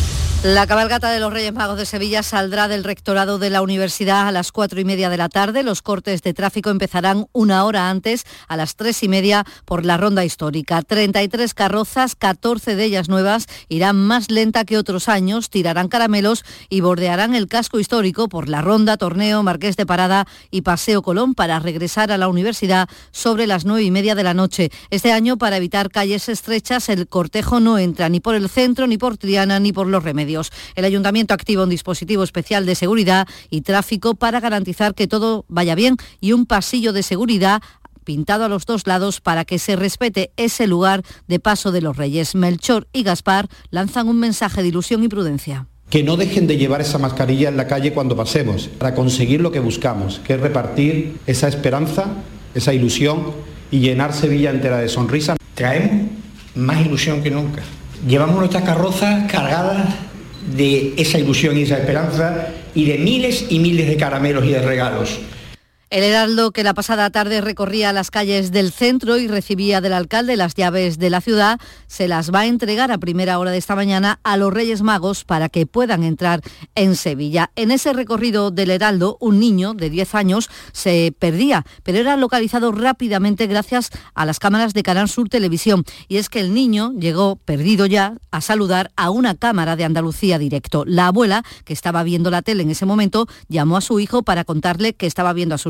La cabalgata de los Reyes Magos de Sevilla saldrá del rectorado de la universidad a las cuatro y media de la tarde. Los cortes de tráfico empezarán una hora antes, a las tres y media, por la ronda histórica. 33 carrozas, 14 de ellas nuevas, irán más lenta que otros años, tirarán caramelos y bordearán el casco histórico por la ronda, torneo, Marqués de Parada y Paseo Colón para regresar a la universidad sobre las nueve y media de la noche. Este año, para evitar calles estrechas, el cortejo no entra ni por el centro, ni por Triana, ni por los remedios. El ayuntamiento activa un dispositivo especial de seguridad y tráfico para garantizar que todo vaya bien y un pasillo de seguridad pintado a los dos lados para que se respete ese lugar de paso de los reyes. Melchor y Gaspar lanzan un mensaje de ilusión y prudencia. que no dejen de llevar esa mascarilla en la calle cuando pasemos, para conseguir lo que buscamos, que es repartir esa esperanza, esa ilusión y llenar Sevilla entera de sonrisas. Traemos más ilusión que nunca. Llevamos nuestras carrozas cargadas de esa ilusión y esa esperanza y de miles y miles de caramelos y de regalos. El Heraldo, que la pasada tarde recorría las calles del centro y recibía del alcalde las llaves de la ciudad, se las va a entregar a primera hora de esta mañana a los Reyes Magos para que puedan entrar en Sevilla. En ese recorrido del Heraldo, un niño de 10 años se perdía, pero era localizado rápidamente gracias a las cámaras de Canal Sur Televisión. Y es que el niño llegó perdido ya a saludar a una cámara de Andalucía directo. La abuela, que estaba viendo la tele en ese momento, llamó a su hijo para contarle que estaba viendo a su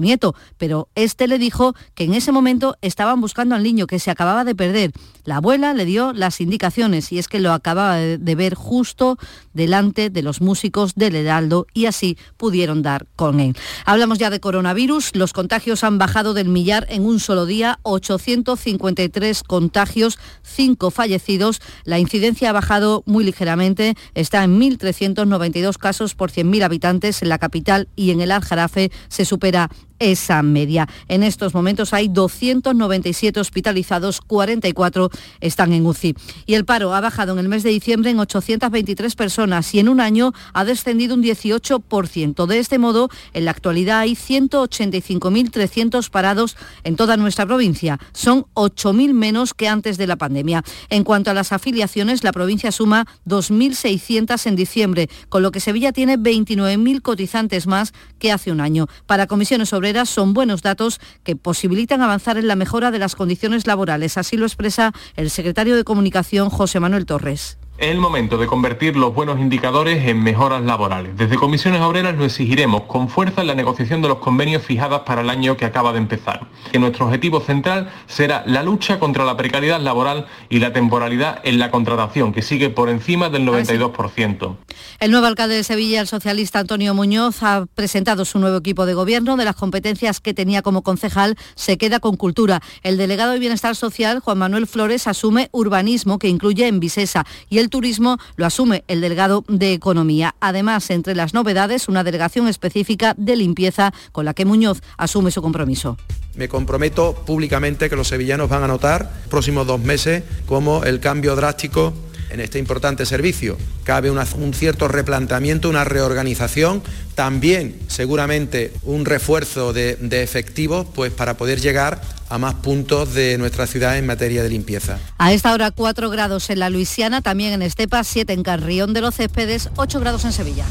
pero este le dijo que en ese momento estaban buscando al niño que se acababa de perder. La abuela le dio las indicaciones y es que lo acababa de de ver justo delante de los músicos del Heraldo y así pudieron dar con él. Hablamos ya de coronavirus, los contagios han bajado del millar en un solo día, 853 contagios, 5 fallecidos, la incidencia ha bajado muy ligeramente, está en 1.392 casos por 100.000 habitantes en la capital y en el Aljarafe se supera esa media. En estos momentos hay 297 hospitalizados, 44 están en UCI. Y el paro ha bajado en el mes de diciembre en 823 personas y en un año ha descendido un 18%. De este modo, en la actualidad hay 185.300 parados en toda nuestra provincia. Son 8.000 menos que antes de la pandemia. En cuanto a las afiliaciones, la provincia suma 2.600 en diciembre, con lo que Sevilla tiene 29.000 cotizantes más que hace un año. Para comisiones son buenos datos que posibilitan avanzar en la mejora de las condiciones laborales. Así lo expresa el secretario de Comunicación, José Manuel Torres. Es el momento de convertir los buenos indicadores en mejoras laborales. Desde Comisiones Obreras lo exigiremos con fuerza en la negociación de los convenios fijadas para el año que acaba de empezar. Que nuestro objetivo central será la lucha contra la precariedad laboral y la temporalidad en la contratación, que sigue por encima del 92%. El nuevo alcalde de Sevilla, el socialista Antonio Muñoz, ha presentado su nuevo equipo de gobierno. De las competencias que tenía como concejal, se queda con cultura. El delegado de Bienestar Social, Juan Manuel Flores, asume urbanismo, que incluye en Visesa, y el turismo lo asume el delegado de Economía. Además, entre las novedades, una delegación específica de limpieza con la que Muñoz asume su compromiso. Me comprometo públicamente que los sevillanos van a notar próximos dos meses como el cambio drástico en este importante servicio cabe un cierto replanteamiento, una reorganización, también seguramente un refuerzo de, de efectivos pues, para poder llegar a más puntos de nuestra ciudad en materia de limpieza. A esta hora 4 grados en la Luisiana, también en Estepa, 7 en Carrión de los Céspedes, 8 grados en Sevilla.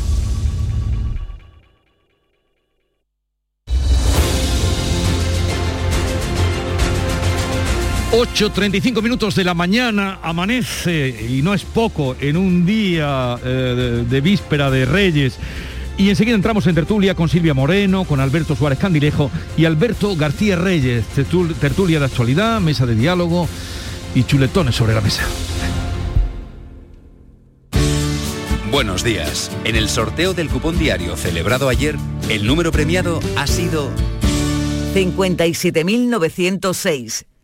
8.35 minutos de la mañana amanece y no es poco en un día eh, de, de víspera de Reyes. Y enseguida entramos en tertulia con Silvia Moreno, con Alberto Suárez Candilejo y Alberto García Reyes. Tertul- Tertulia de actualidad, mesa de diálogo y chuletones sobre la mesa. Buenos días. En el sorteo del cupón diario celebrado ayer, el número premiado ha sido 57.906.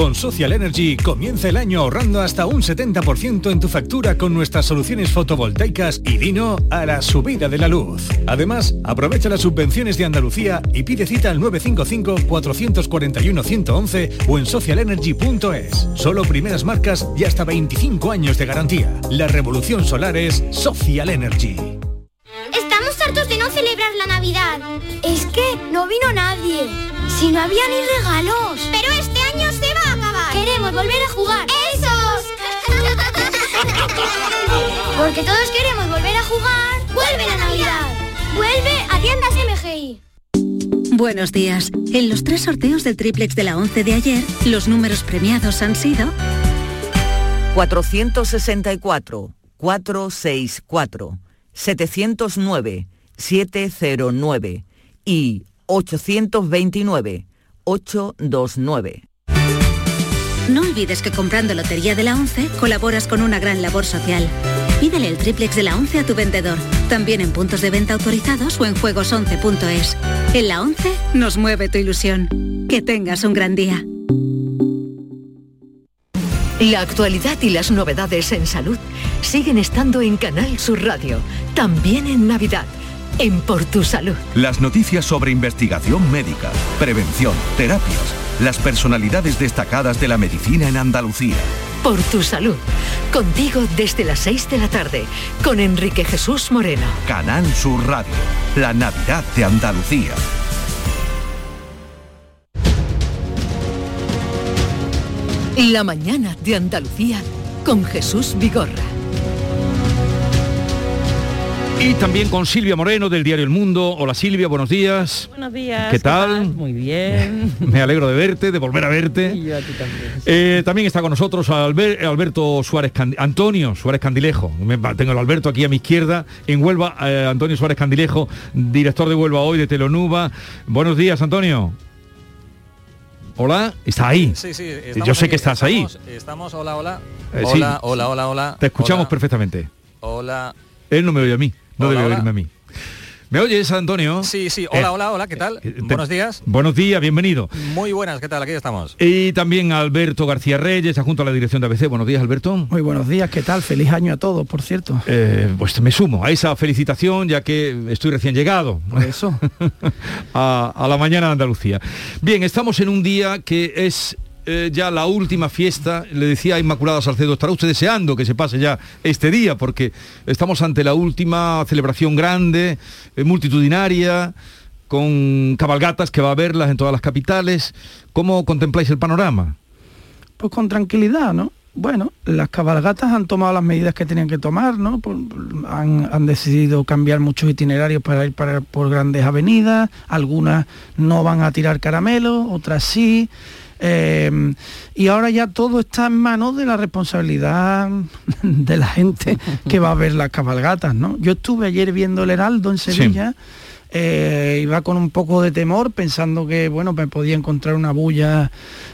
Con Social Energy comienza el año ahorrando hasta un 70% en tu factura con nuestras soluciones fotovoltaicas y vino a la subida de la luz. Además, aprovecha las subvenciones de Andalucía y pide cita al 955-441-111 o en socialenergy.es. Solo primeras marcas y hasta 25 años de garantía. La revolución solar es Social Energy. Estamos hartos de no celebrar la Navidad. Es que no vino nadie. Si no había ni regalos. Queremos volver a jugar. ¡Esos! <laughs> Porque todos queremos volver a jugar. ¡Vuelve la Navidad! ¡Vuelve a tiendas MGI! Buenos días. En los tres sorteos del triplex de la 11 de ayer, los números premiados han sido 464, 464, 709, 709 y 829, 829. No olvides que comprando Lotería de la 11 colaboras con una gran labor social. Pídele el triplex de la 11 a tu vendedor, también en puntos de venta autorizados o en juegos11.es. En la 11 nos mueve tu ilusión. Que tengas un gran día. La actualidad y las novedades en salud siguen estando en Canal Sur Radio, también en Navidad, en Por Tu Salud. Las noticias sobre investigación médica, prevención, terapias, las personalidades destacadas de la medicina en Andalucía. Por Tu Salud, contigo desde las 6 de la tarde, con Enrique Jesús Moreno. Canal Sur Radio, la Navidad de Andalucía. La mañana de Andalucía con Jesús Vigorra. Y también con Silvia Moreno del diario El Mundo. Hola Silvia, buenos días. Buenos días. ¿Qué tal? Muy bien. <laughs> Me alegro de verte, de volver a verte. Y yo a ti también. Eh, también está con nosotros Alber- Alberto Suárez Candi- Antonio Suárez Candilejo. Me- tengo el Alberto aquí a mi izquierda. En Huelva, eh, Antonio Suárez Candilejo, director de Huelva hoy de Telonuba. Buenos días, Antonio. Hola, está ahí. Sí, sí, Yo estamos sé aquí, que estás ahí. estamos- hola, hola. Eh, sí. hola, hola, hola, hola. Te escuchamos hola, perfectamente. Hola. Él no me oye a mí, no Hola, debe hola. oírme a mí. ¿Me oyes, Antonio? Sí, sí, hola, Eh, hola, hola, ¿qué tal? te- Buenos días. Buenos días, bienvenido. Muy buenas, ¿qué tal? Aquí estamos. Y también Alberto García Reyes, adjunto a la dirección de ABC. Buenos días, Alberto. Muy buenos días, ¿qué tal? Feliz año a todos, por cierto. Eh, pues me sumo a esa felicitación ya que estoy recién llegado Por eso. <laughs> a, a la mañana de Andalucía. Bien, estamos en un día que es eh, ya la última fiesta, le decía a Inmaculada Salcedo, estará usted deseando que se pase ya este día, porque estamos ante la última celebración grande, eh, multitudinaria, con cabalgatas que va a haberlas en todas las capitales. ¿Cómo contempláis el panorama? Pues con tranquilidad, ¿no? Bueno, las cabalgatas han tomado las medidas que tenían que tomar, ¿no? Han, decidido cambiar muchos itinerarios para ir por grandes avenidas, algunas no van a tirar caramelos, otras sí. Eh, y ahora ya todo está en manos de la responsabilidad <laughs> de la gente que va a ver las cabalgatas, ¿no? Yo estuve ayer viendo el Heraldo en Sevilla eh, iba con un poco de temor, pensando que bueno, me podía encontrar una bulla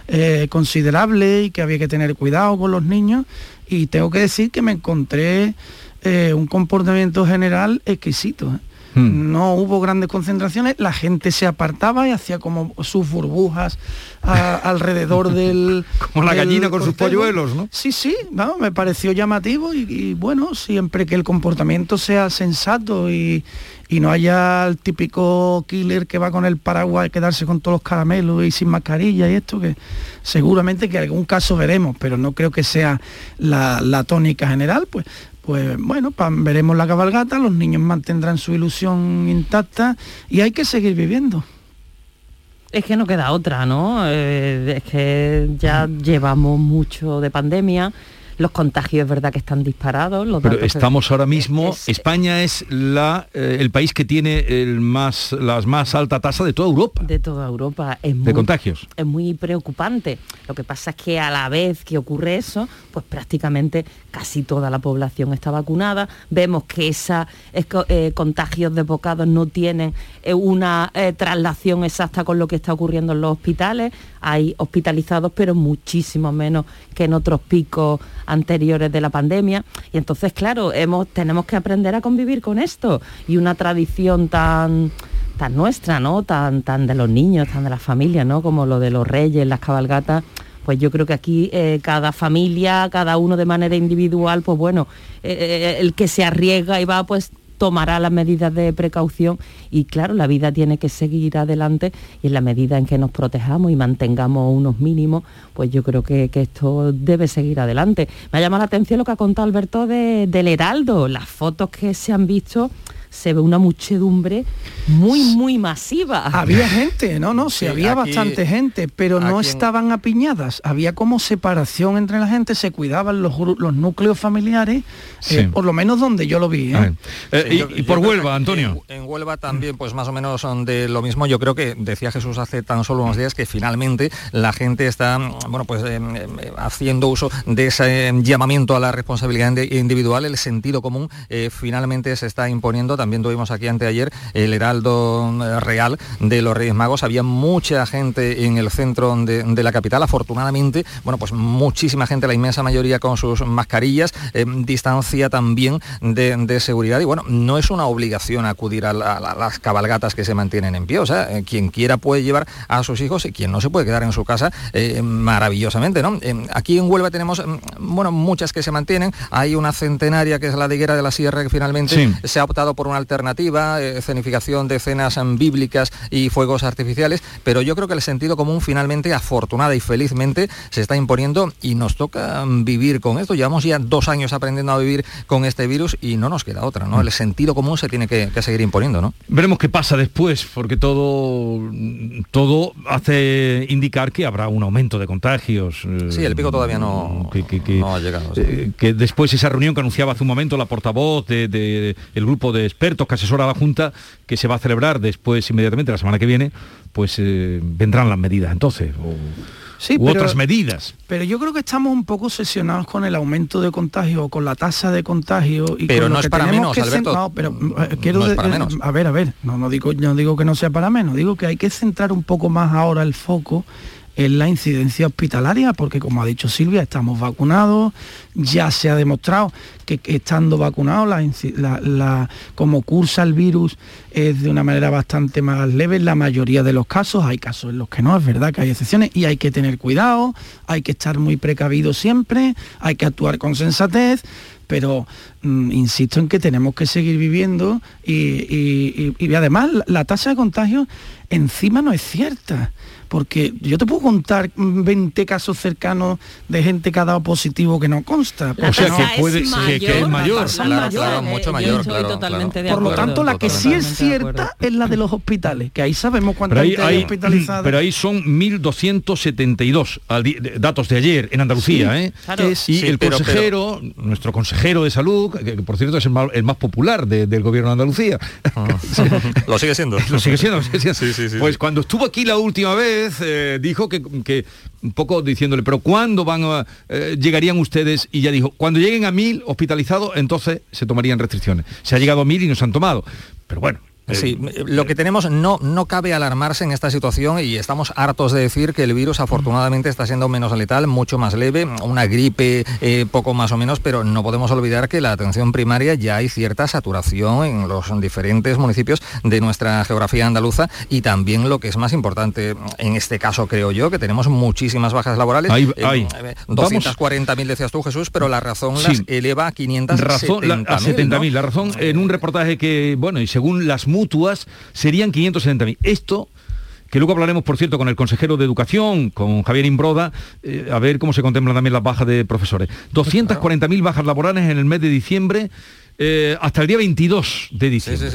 eh, considerable y que había que tener cuidado con los niños. Y tengo que decir que me encontré eh, un comportamiento general exquisito. Hmm. No hubo grandes concentraciones, la gente se apartaba y hacía como sus burbujas a- <laughs> alrededor del... Como la del gallina con sus polluelos, ¿no? Sí, sí, no, me pareció llamativo y, y bueno, siempre que el comportamiento sea sensato y, y no haya el típico killer que va con el paraguas y quedarse con todos los caramelos y sin mascarilla y esto, que seguramente que algún caso veremos, pero no creo que sea la, la tónica general, pues pues bueno, veremos la cabalgata, los niños mantendrán su ilusión intacta y hay que seguir viviendo. Es que no queda otra, ¿no? Eh, es que ya llevamos mucho de pandemia, los contagios es verdad que están disparados. Los Pero que- estamos ahora mismo, España es la, eh, el país que tiene el más, las más alta tasa de toda Europa de toda Europa es muy, de contagios. es muy preocupante. Lo que pasa es que a la vez que ocurre eso, pues prácticamente casi toda la población está vacunada. Vemos que esos contagios de bocados no tienen eh, una eh, traslación exacta con lo que está ocurriendo en los hospitales. Hay hospitalizados, pero muchísimo menos que en otros picos anteriores de la pandemia. Y entonces, claro, hemos, tenemos que aprender a convivir con esto. Y una tradición tan tan nuestra, ¿no? Tan, tan de los niños, tan de las familias, ¿no? Como lo de los reyes, las cabalgatas. Pues yo creo que aquí eh, cada familia, cada uno de manera individual, pues bueno, eh, eh, el que se arriesga y va, pues tomará las medidas de precaución y claro, la vida tiene que seguir adelante y en la medida en que nos protejamos y mantengamos unos mínimos, pues yo creo que, que esto debe seguir adelante. Me ha llamado la atención lo que ha contado Alberto de- del Heraldo, las fotos que se han visto, se ve una muchedumbre muy, muy masiva. Había gente, no, no, sí, Sí, había aquí- bastante gente, pero no estaban apiñadas. Había como separación entre la gente, se cuidaban los, los núcleos familiares, Sí. eh, por lo menos donde yo lo vi. ¿eh? Eh, Sí, y, yo- y yo por Huelva, Antonio. En, en Huelva también, pues más o menos son de lo mismo. Yo creo que decía Jesús hace tan solo unos días que finalmente la gente está, bueno, pues eh, eh, haciendo uso de ese eh, llamamiento a la responsabilidad indi- individual, el sentido común, eh, finalmente se está imponiendo. También tuvimos aquí anteayer el Heraldo eh, Real de los Reyes Magos. Había mucha gente en el centro de, de la capital, afortunadamente, bueno, pues muchísima gente, la inmensa mayoría con sus mascarillas, eh, distancia también de, de seguridad y bueno, no es una obligación acudir a, la- a las cabalgatas que se mantienen en pie, o sea, eh, quien quiera puede llevar a sus hijos y quien no se puede quedar en su casa eh, maravillosamente, ¿no? Aquí en Huelva tenemos, mm, bueno, muchas que se mantienen, hay una centenaria que es la de Higuera de la Sierra que finalmente Sí. se ha optado por una alternativa, eh, escenificación de escenas bíblicas y fuegos artificiales, pero yo creo que el sentido común finalmente, afortunada y felizmente, se está imponiendo y nos toca mm, vivir con esto. Llevamos ya dos años aprendiendo a vivir con este virus y no nos queda otra, ¿no? El sentido común se tiene que, que seguir imponiendo, ¿no? Veremos qué pasa después, porque todo, todo hace indicar que habrá un aumento de contagios. eh, Sí, el pico todavía no, que, que- que- no ha llegado. sí. eh, que después esa reunión que anunciaba hace un momento la portavoz del de, el grupo de expertos que asesora a la Junta, que se va a celebrar después inmediatamente la semana que viene, pues eh, vendrán las medidas entonces, o, Sí, u pero- otras medidas. Pero yo creo que estamos un poco obsesionados con el aumento de contagio, con la tasa de contagio y Pero con no lo es que menos, que Alberto. No, pero eh, quiero No es para eh, menos. a ver, a ver, no, no digo no digo que no sea para menos, digo que hay que centrar un poco más ahora el foco en la incidencia hospitalaria, porque como ha dicho Silvia, estamos vacunados, ya se ha demostrado que, estando vacunados, la, como cursa el virus es de una manera bastante más leve en la mayoría de los casos, hay casos en los que no, es verdad que hay excepciones y hay que tener cuidado, hay que estar muy precavido siempre, hay que actuar con sensatez, pero mm, insisto en que tenemos que seguir viviendo y, y- y- además la, la tasa de contagio encima no es cierta. Porque yo te puedo contar mm, 20 casos cercanos de gente que ha dado positivo que no consta. La O sea, que puede- es que- que es mayor. Es Claro, mayor, claro, eh, mucho yo mayor, estoy claro, totalmente claro. de Por lo tanto, la que sí es cierta es la de los hospitales, que ahí sabemos cuánta Pero gente hay hay- hospitalizada. pero ahí son 1.272 al di- de- datos de ayer en Andalucía. Sí, ¿eh? claro. Y Sí, el pero- consejero, nuestro consejero de salud, que, que por cierto es el más, el más popular de- del gobierno de Andalucía, <laughs> Lo sigue siendo. <laughs> lo sigue siendo, lo sigue siendo. Sí, sí, sí, pues sí. cuando estuvo aquí la última vez, eh, dijo que, un poco diciéndole, pero ¿cuándo van a, eh, llegarían ustedes? Y ya dijo, cuando lleguen a mil hospitalizados, entonces se tomarían restricciones. Se ha llegado a mil y no se han tomado. Pero bueno, Sí, lo que tenemos no, no cabe alarmarse en esta situación y estamos hartos de decir que el virus afortunadamente está siendo menos letal, mucho más leve, una gripe eh, poco más o menos, pero no podemos olvidar que la atención primaria ya hay cierta saturación en los diferentes municipios de nuestra geografía andaluza y también lo que es más importante en este caso creo yo, que tenemos muchísimas bajas laborales. Hay, hay. 240.000 decías tú Jesús, pero la razón las eleva a 570.000. a 70.000. La razón en un reportaje que, bueno, y según las mutuas serían 570.000. Esto que luego hablaremos, por cierto, con el consejero de Educación, con Javier Imbroda, eh, a ver cómo se contemplan también las bajas de profesores. 240.000 bajas laborales en el mes de diciembre eh, hasta el día 22 de diciembre.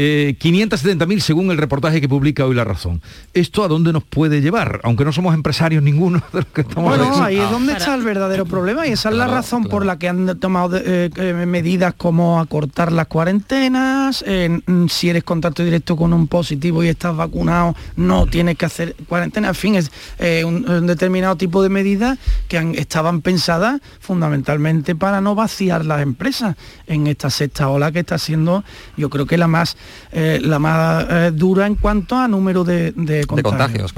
Eh, 570.000 según el reportaje que publica hoy La Razón. ¿Esto a dónde nos puede llevar? Aunque no somos empresarios ninguno <laughs> de los que estamos Bueno, ahí es donde está el verdadero problema y esa es la razón por la que han tomado eh, eh, medidas como acortar las cuarentenas, mm, si eres contacto directo con un positivo y estás vacunado, no tienes que hacer cuarentena, en fin, es eh, un, determinado tipo de medidas que estaban pensadas fundamentalmente para no vaciar las empresas en esta sexta ola que está siendo, yo creo que la más eh, la más eh, dura en cuanto a número de, contagios.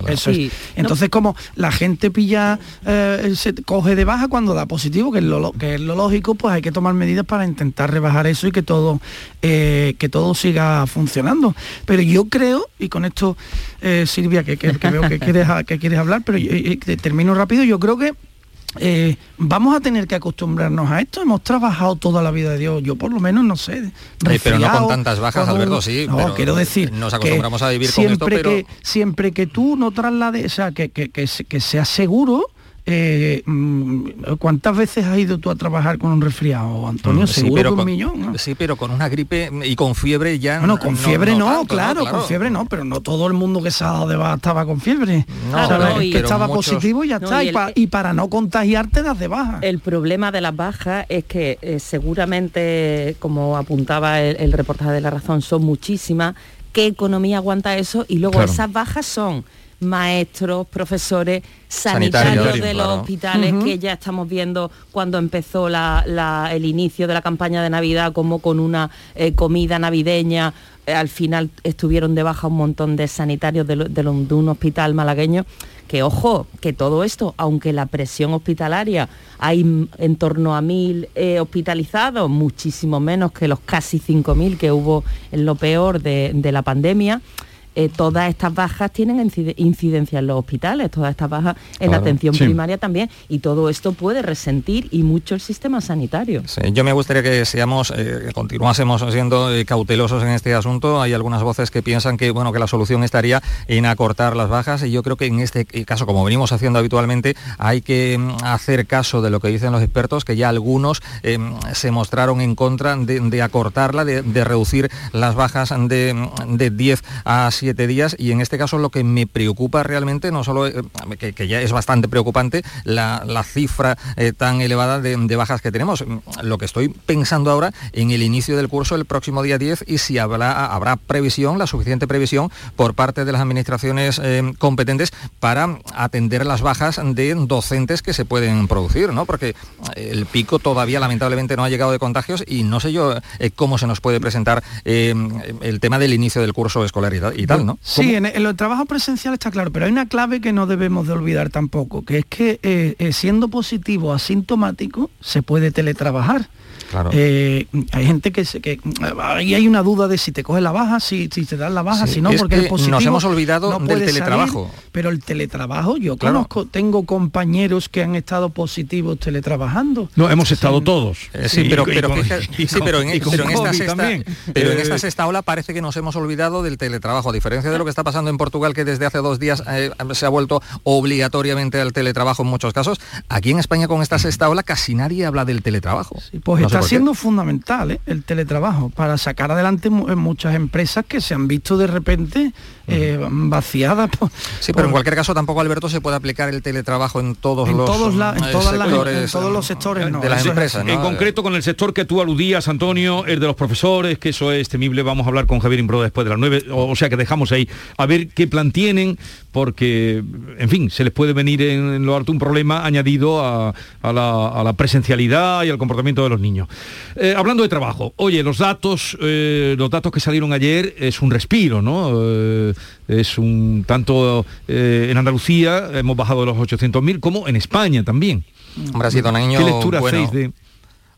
Entonces, como la gente pilla, eh, se coge de baja cuando da positivo, que es, lo, que es lo lógico, pues hay que tomar medidas para intentar rebajar eso y que todo, que todo siga funcionando. Pero yo creo, y con esto, Silvia, que, veo que quieres, que quieres hablar, pero termino rápido, yo creo que eh, vamos a tener que acostumbrarnos a esto. Hemos trabajado toda la vida de Dios, yo por lo menos no sé. pero no con tantas bajas, Alberto, sí. No, quiero decir. Nos acostumbramos a vivir con esto, pero... que siempre que tú no traslades, o sea, que, que, que, que sea seguro eh, mm, ¿Cuántas veces has ido tú a trabajar con un resfriado, Antonio? Sí, Seguro pero con un millón. Sí, pero con una gripe y con fiebre ya. No, con fiebre no, claro, con fiebre no, pero no todo el mundo que se ha dado de baja estaba con fiebre. No, que estaba positivo y ya está. Y, para no contagiarte das de baja. El problema de las bajas es que eh, seguramente, como apuntaba el, reportaje de la razón, son muchísimas. ¿Qué economía aguanta eso? Y luego esas bajas son maestros, profesores, sanitarios, de los hospitales que ya estamos viendo cuando empezó el inicio de la campaña de Navidad como con una eh, comida navideña. Eh, al final estuvieron de baja un montón de sanitarios de, de, un hospital malagueño que ojo, que todo esto, aunque la presión hospitalaria hay en torno a mil eh, hospitalizados, muchísimo menos que los casi 5.000 que hubo en lo peor de, de la pandemia, eh, todas estas bajas tienen incidencia en los hospitales, todas estas bajas en la atención primaria también, y todo esto puede resentir y mucho el sistema sanitario. yo me gustaría que seamos, eh, que continuásemos siendo eh, cautelosos en este asunto. Hay algunas voces que piensan que, bueno, que la solución estaría en acortar las bajas, y yo creo que en este caso, como venimos haciendo habitualmente, hay que mm, hacer caso de lo que dicen los expertos, que ya algunos se mostraron en contra de, acortarla, de, reducir las bajas de, de 10 a días y en este caso lo que me preocupa realmente, no solo eh, que, ya es bastante preocupante la, cifra eh, tan elevada de, bajas que tenemos. Lo que estoy pensando ahora en el inicio del curso el próximo día 10 y si habrá, habrá previsión, la suficiente previsión por parte de las administraciones eh, competentes para atender las bajas de docentes que se pueden producir, ¿no? Porque el pico todavía lamentablemente no ha llegado de contagios y no sé yo cómo se nos puede presentar el tema del inicio del curso escolar y, Sí, en el, trabajo presencial está claro, pero hay una clave que no debemos de olvidar tampoco, que es que eh, eh, siendo positivo asintomático se puede teletrabajar. Eh, hay gente que, se, que ahí hay una duda de si te coge la baja, si, si te dan la baja, si no, porque positivo, nos hemos olvidado del teletrabajo. pero el teletrabajo, yo conozco, tengo compañeros que han estado positivos teletrabajando. No, hemos estado todos. Eh, sí, pero, pero, en, esta sexta, pero en esta sexta ola parece que nos hemos olvidado del teletrabajo, a diferencia de lo que está pasando en Portugal, que desde hace dos días eh, se ha vuelto obligatoriamente al teletrabajo en muchos casos. Aquí en España con esta sexta ola casi nadie habla del teletrabajo. pues está siendo fundamental ¿eh? el teletrabajo para sacar adelante muchas empresas que se han visto de repente eh, vaciadas. sí, pero en cualquier caso tampoco, Alberto, se puede aplicar el teletrabajo en todos los todos sectores, todos los sectores de las empresas. En concreto con el sector que tú aludías, Antonio, el de los profesores, que eso es temible. Vamos a hablar con Javier Imbro después de las nueve. O, sea que dejamos ahí. A ver qué plan tienen, porque, en fin, se les puede venir en, lo alto un problema añadido a, la, presencialidad y al comportamiento de los niños. Eh, hablando de trabajo, oye, los datos, eh, los datos que salieron ayer es un respiro, ¿no? Eh, es un tanto en Andalucía hemos bajado de los 800.000 como en España también. Hombre, ha sido un año ¿Qué lectura hacéis de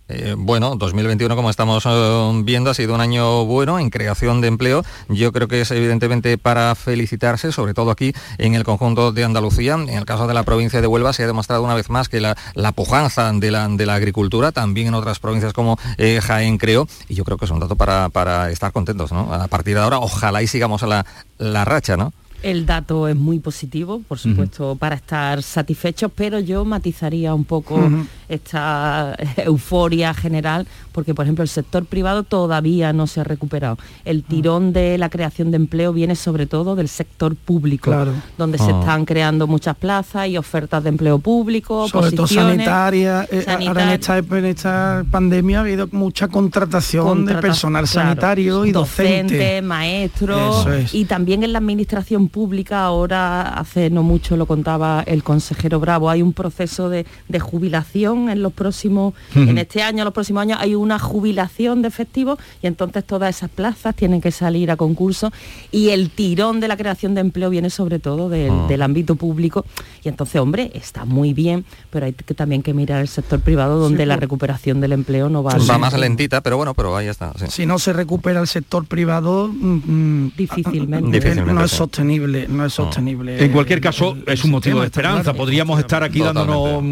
eh, bueno, 2021, como estamos eh, viendo, ha sido un año bueno en creación de empleo. Yo creo que es evidentemente para felicitarse, sobre todo aquí en el conjunto de Andalucía. En el caso de la provincia de Huelva se ha demostrado una vez más que la, pujanza de la, de la, agricultura, también en otras provincias como eh, Jaén, creo, y yo creo que es un dato para, para estar contentos. ¿no? A partir de ahora, ojalá y sigamos a la, la racha, ¿no? El dato es muy positivo, por supuesto, para estar satisfechos, pero yo matizaría un poco esta euforia general, porque por ejemplo el sector privado todavía no se ha recuperado. El ah. tirón de la creación de empleo viene sobre todo del sector público, donde se ah. están creando muchas plazas y ofertas de empleo público, sobre todo sanitaria. Eh, ahora en esta, pandemia ha habido mucha contratación de personal sanitario y docente. Docentes, maestros, y también en la administración pública, ahora hace no mucho lo contaba el consejero Bravo, hay un proceso de, jubilación en los próximos, en este año, en los próximos años, hay una jubilación de efectivos y entonces todas esas plazas tienen que salir a concurso y el tirón de la creación de empleo viene sobre todo del, ah. ámbito público y entonces, hombre, está muy bien, pero hay que también que mirar el sector privado donde la recuperación del empleo no va Va más lentita, pero bueno, pero ahí está. Si no se recupera el sector privado, mm, mm, difícilmente. no es sostenible no es sostenible. En cualquier caso, es un motivo de esperanza. Podríamos estar aquí dándonos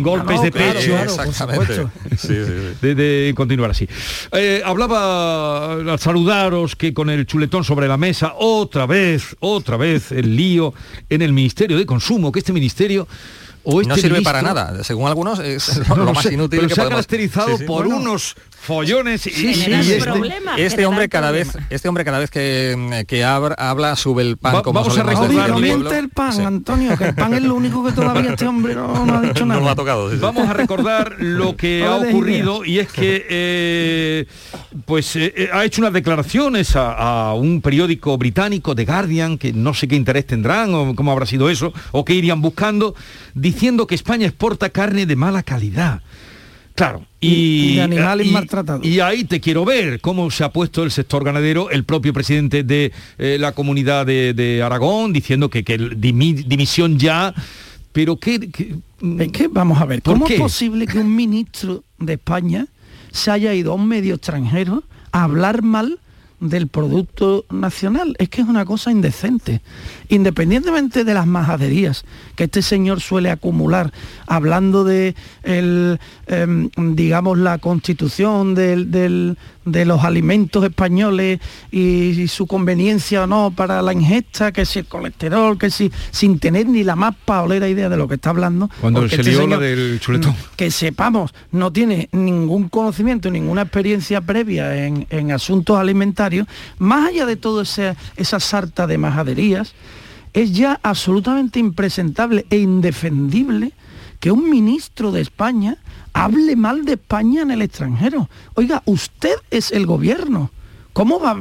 golpes de pecho. de, continuar así. Eh, hablaba al saludaros que con el chuletón sobre la mesa, otra vez, otra vez el lío en el Ministerio de Consumo, que este ministerio no este sirve para nada. Según algunos es <laughs> lo, más inútil que se ha caracterizado por unos follones y, este, este hombre cada vez este hombre cada vez que, que habla, sube el pan como vamos a recordar el pan Antonio que el pan es lo único que todavía este hombre no, ha dicho <laughs> nada. no lo ha tocado vamos a recordar lo <laughs> que ha ocurrido y es que eh, pues eh, eh, ha hecho unas declaraciones a, a, un periódico británico The Guardian que no sé qué interés tendrán o cómo habrá sido eso o qué irían buscando diciendo que España exporta carne de mala calidad Claro. Y, de animales maltratados. Y ahí te quiero ver cómo se ha puesto el sector ganadero, el propio presidente de eh, la comunidad de, Aragón, diciendo que, que dimisión ya, pero que... es que, vamos a ver, ¿cómo es posible que un ministro de España se haya ido a un medio extranjero a hablar mal del producto nacional. Es que es una cosa indecente. Independientemente de las majaderías que este señor suele acumular, hablando de, el, em, digamos, la constitución del, de los alimentos españoles y, su conveniencia o no para la ingesta, que si el colesterol, que si sin tener ni la más paolera idea de lo que está hablando. Cuando se este del chuletón. Que sepamos, no tiene ningún conocimiento, ninguna experiencia previa en, asuntos alimentarios, más allá de todo ese, esa sarta de majaderías, es ya absolutamente impresentable e indefendible que un ministro de España hable mal de España en el extranjero. Oiga, usted es el gobierno. ¿Cómo va?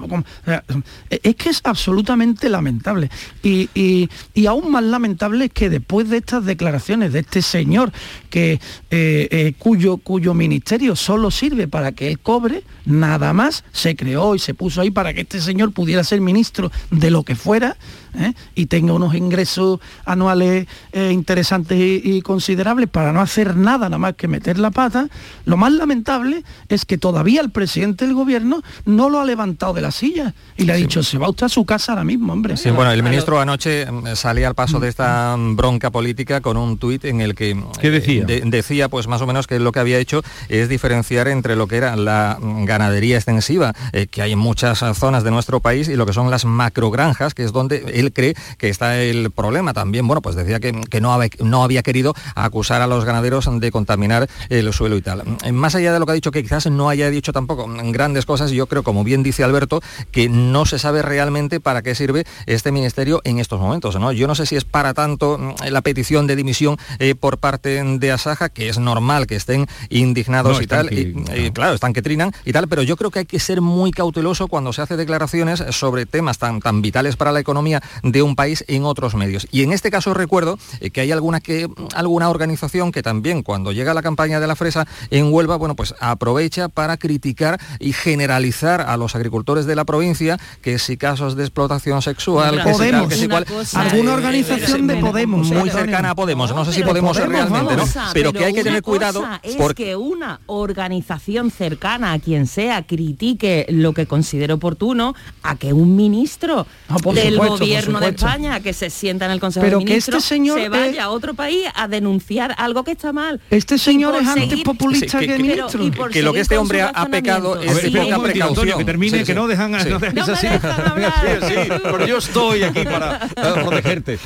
es que es absolutamente lamentable. Y, aún más lamentable es que después de estas declaraciones de este señor, que, eh, eh, cuyo, cuyo ministerio solo sirve para que él cobre, nada más, se creó y se puso ahí para que este señor pudiera ser ministro de lo que fuera, ¿eh? y tenga unos ingresos anuales eh, interesantes y, considerables para no hacer nada nada más que meter la pata, lo más lamentable es que todavía el presidente del gobierno no lo ha levantado de la silla y le ha dicho, se va usted a su casa ahora mismo, hombre. Sí, bueno, el ministro anoche mm, salía al paso de esta bronca política con un tuit en el que ¿Qué decía? Eh, decía pues más o menos que lo que había hecho es diferenciar entre lo que era la ganadería extensiva, que hay en muchas zonas de nuestro país, y lo que son las macrogranjas, que es donde él cree que está el problema. También, bueno, pues decía que, no, había, no había querido acusar a los ganaderos de contaminar el suelo y tal. Más allá de lo que ha dicho, que quizás no haya dicho tampoco grandes cosas, yo creo, como bien dice Alberto, que no se sabe realmente para qué sirve este ministerio en estos momentos. ¿no? Yo no sé si es para tanto mm, la petición de dimisión eh, por parte de Asaja, que es normal que estén indignados y tal, y, claro, están que trinan y tal, pero yo creo que hay que ser muy cauteloso cuando se hace declaraciones sobre temas tan, tan vitales para la economía de un país en otros medios. Y en este caso recuerdo eh, que hay alguna, que, alguna organización que también cuando llega la campaña de la fresa en Huelva, bueno, pues aprovecha para criticar y generalizar a los agricultores de la provincia que si casos de explotación sexual, que si tal, que si cual, alguna organización de Podemos, muy cercana a Podemos, no sé si Podemos, realmente, ¿no? Pero, que hay que tener cuidado es porque una organización cercana a quien sea critique lo que considere oportuno a que un ministro Ah, del supuesto, por gobierno de. España que se sienta en el Consejo Pero de que este Ministros señor se vaya es- a otro país a denunciar algo que está mal. Este señor es seguir- antipopulista Sí, que- que, que- ministro. y por que lo que este hombre ha pecado es un poca precaución. Antonio, que termine, Sí, que sí. no dejan, Sí. no dejes No me así. dejan hablar. Sí, sí, pero yo estoy aquí para eh, protegerte.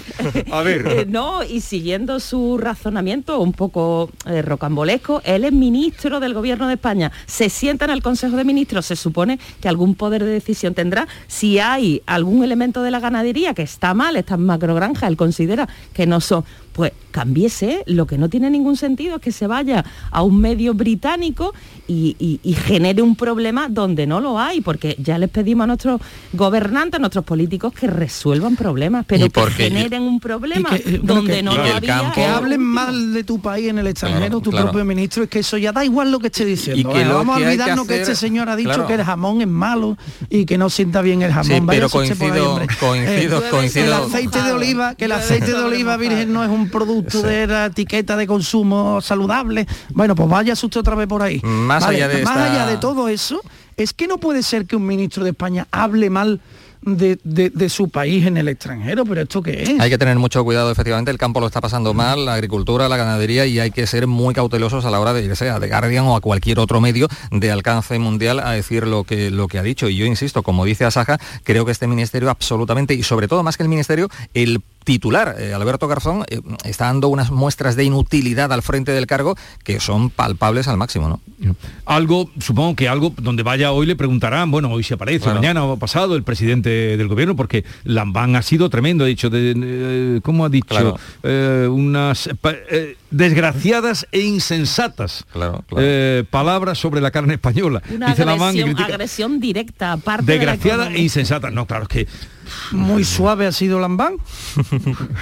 A Eh, ver. no, y siguiendo su razonamiento un poco eh, rocambolesco, él es ministro del gobierno de España, se sienta en el Consejo de Ministros, se supone que algún poder de decisión tendrá. Si hay algún elemento de la ganadería que está mal, estas macrogranjas, él considera que no son, pues cámbiese, lo que no tiene ningún sentido es que se vaya a un medio británico y, y- y genere un problema donde no lo hay, porque ya les pedimos a nuestros gobernantes, a nuestros políticos que resuelvan problemas, pero que generen un problema que, eh, donde que- no lo había. campo- que hablen mal de tu país en el extranjero, Claro, tu claro. propio ministro, es que eso ya da igual lo que esté diciendo. Y que lo vamos a olvidarnos que, hacer- este señor ha dicho claro. que el jamón es malo y que no sienta bien el jamón. Sí, pero ahí, coincido- hombre. coincido- Eh, coincido- El aceite de oliva, que el aceite de oliva virgen no es un producto de la etiqueta de consumo saludable. Bueno, pues vaya usted otra vez por ahí. Más allá de más esta- allá de todo eso, es que no puede ser que un ministro de España hable mal de, de- de su país en el extranjero, pero ¿esto qué es? Hay que tener mucho cuidado, efectivamente, el campo lo está pasando mal, la agricultura, la ganadería, y hay que ser muy cautelosos a la hora de irse a The Guardian o a cualquier otro medio de alcance mundial a decir lo que, lo que ha dicho. Y yo insisto, como dice Asaja, creo que este ministerio absolutamente, y sobre todo más que el ministerio, el titular, eh, Alberto Garzón, eh, está dando unas muestras de inutilidad al frente del cargo que son palpables al máximo, ¿no? Algo, supongo que algo donde vaya hoy le preguntarán, bueno, hoy se aparece, mañana o pasado el presidente del gobierno, porque Lambán ha sido tremendo, ha dicho, de, eh, ¿cómo ha dicho? Claro. Eh, unas eh, desgraciadas e insensatas Claro, claro. eh, palabras sobre la carne española. Una Dice Lambán y agresión, critica- agresión directa, aparte de la Desgraciada e insensata. No, claro, es que Muy suave ha sido Lambán,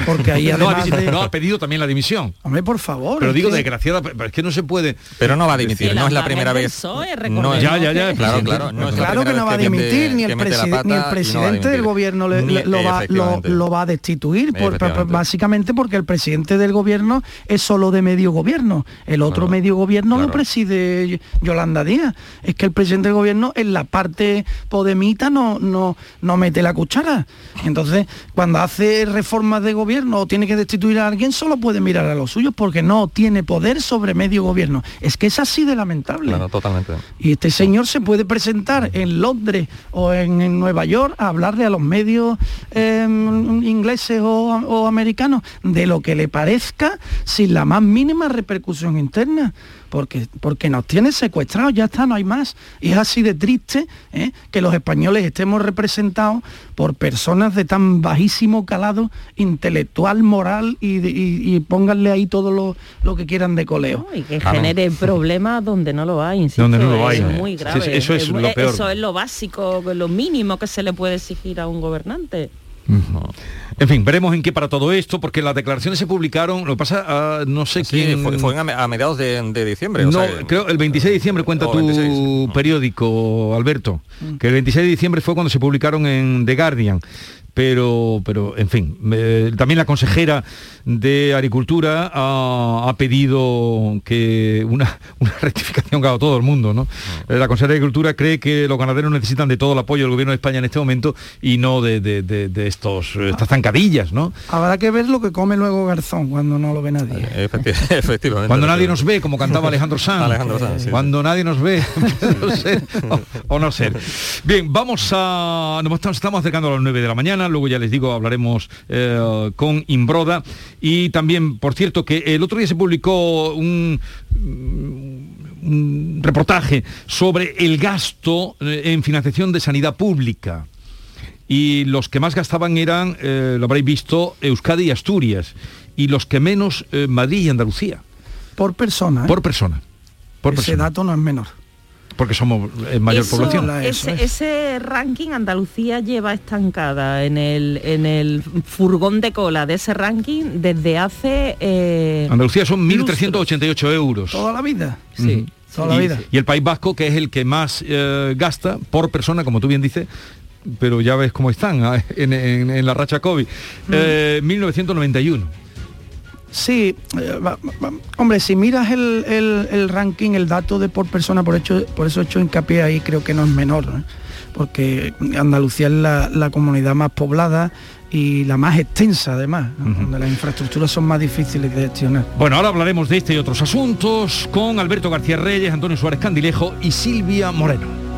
porque ahí <laughs> no, ha, además de... no, ha pedido también la dimisión. Hombre, por favor. Pero digo que- desgraciada, pero es que no se puede. Pero no va a dimitir, no es la primera vez. PSOE, No, Ya, ya, ya. Claro, claro. No es la Claro que no va a dimitir, ni, el preside- pata ni el no presidente del gobierno le- Ni- le- lo, va, lo, va a destituir, por- básicamente porque el presidente del gobierno es solo de medio gobierno. El otro Claro, medio gobierno lo preside Yolanda Díaz. Es que el presidente del gobierno en la parte podemita no, no, no mete la cuchara. Entonces, cuando hace reformas de gobierno o tiene que destituir a alguien, solo puede mirar a los suyos porque no tiene poder sobre medio gobierno. Es que es así de lamentable. Claro, totalmente. Y este señor se puede presentar en Londres o en, en Nueva York a hablarle a los medios eh, ingleses o, o americanos de lo que le parezca sin la más mínima repercusión interna. Porque, porque nos tiene secuestrados, ya está, no hay más. Y es así de triste ¿eh? que los españoles estemos representados por personas de tan bajísimo calado intelectual, moral y, de- y- y pónganle ahí todo lo, lo que quieran de coleo. y que genere problemas donde no lo hay, insisto, Donde no lo hay. es muy grave. Sí, eso es muy- lo peor. Eso es lo básico, lo mínimo que se le puede exigir a un gobernante. En fin, veremos en qué para todo esto, porque las declaraciones se publicaron, lo que pasa, ah, no sé Sí, quién... fue, fue a me- a mediados de, de diciembre. o No, sea, creo el 26 de diciembre cuenta o tu 26. periódico, Alberto, que el 26 de diciembre fue cuando se publicaron en The Guardian. Pero, pero en fin, eh, también la consejera de Agricultura ha, ha pedido que una, <laughs> una rectificación que haga todo el mundo. ¿no? Eh, La consejera de Agricultura cree que los ganaderos necesitan de todo el apoyo del gobierno de España en este momento y no de, de- de- de estos, estas zancadillas. ¿no? Habrá que ver lo que come luego Garzón cuando no lo ve nadie. Efecti- <laughs> efectivamente. Cuando nadie nos ve, como cantaba Alejandro Sanz. Alejandro Sanz, sí, Cuando nadie nos ve, <laughs> no ser, o, o no ser. Bien, vamos a... Nos estamos- estamos acercando a las 9 de la mañana, luego ya les digo, hablaremos eh, con Imbroda. Y también, por cierto, que el otro día se publicó un un reportaje sobre el gasto eh, en financiación de sanidad pública. Y los que más gastaban eran, eh, lo habréis visto, Euskadi y Asturias. Y los que menos, eh, Madrid y Andalucía. Por persona. ¿eh? Por persona. Por Ese persona. dato no es menor. Porque somos en mayor Eso- población. ese, ese ranking Andalucía lleva estancada en el, en el furgón de cola de ese ranking desde hace... eh, Andalucía son 1.388 euros. Toda la vida. Sí. toda la y, vida. y el País Vasco, que es el que más eh, gasta por persona, como tú bien dices, pero ya ves cómo están ah, <laughs> en, en- en la racha COVID. Mm. Eh, 1991. Sí, eh, hombre, si miras el, el- el ranking, el dato de por persona, por, hecho, por eso he hecho hincapié ahí, creo que no es menor, porque Andalucía es la, la comunidad más poblada y la más extensa además, donde las infraestructuras son más difíciles de gestionar. Bueno, ahora hablaremos de este y otros asuntos con Alberto García Reyes, Antonio Suárez Candilejo y Silvia Moreno.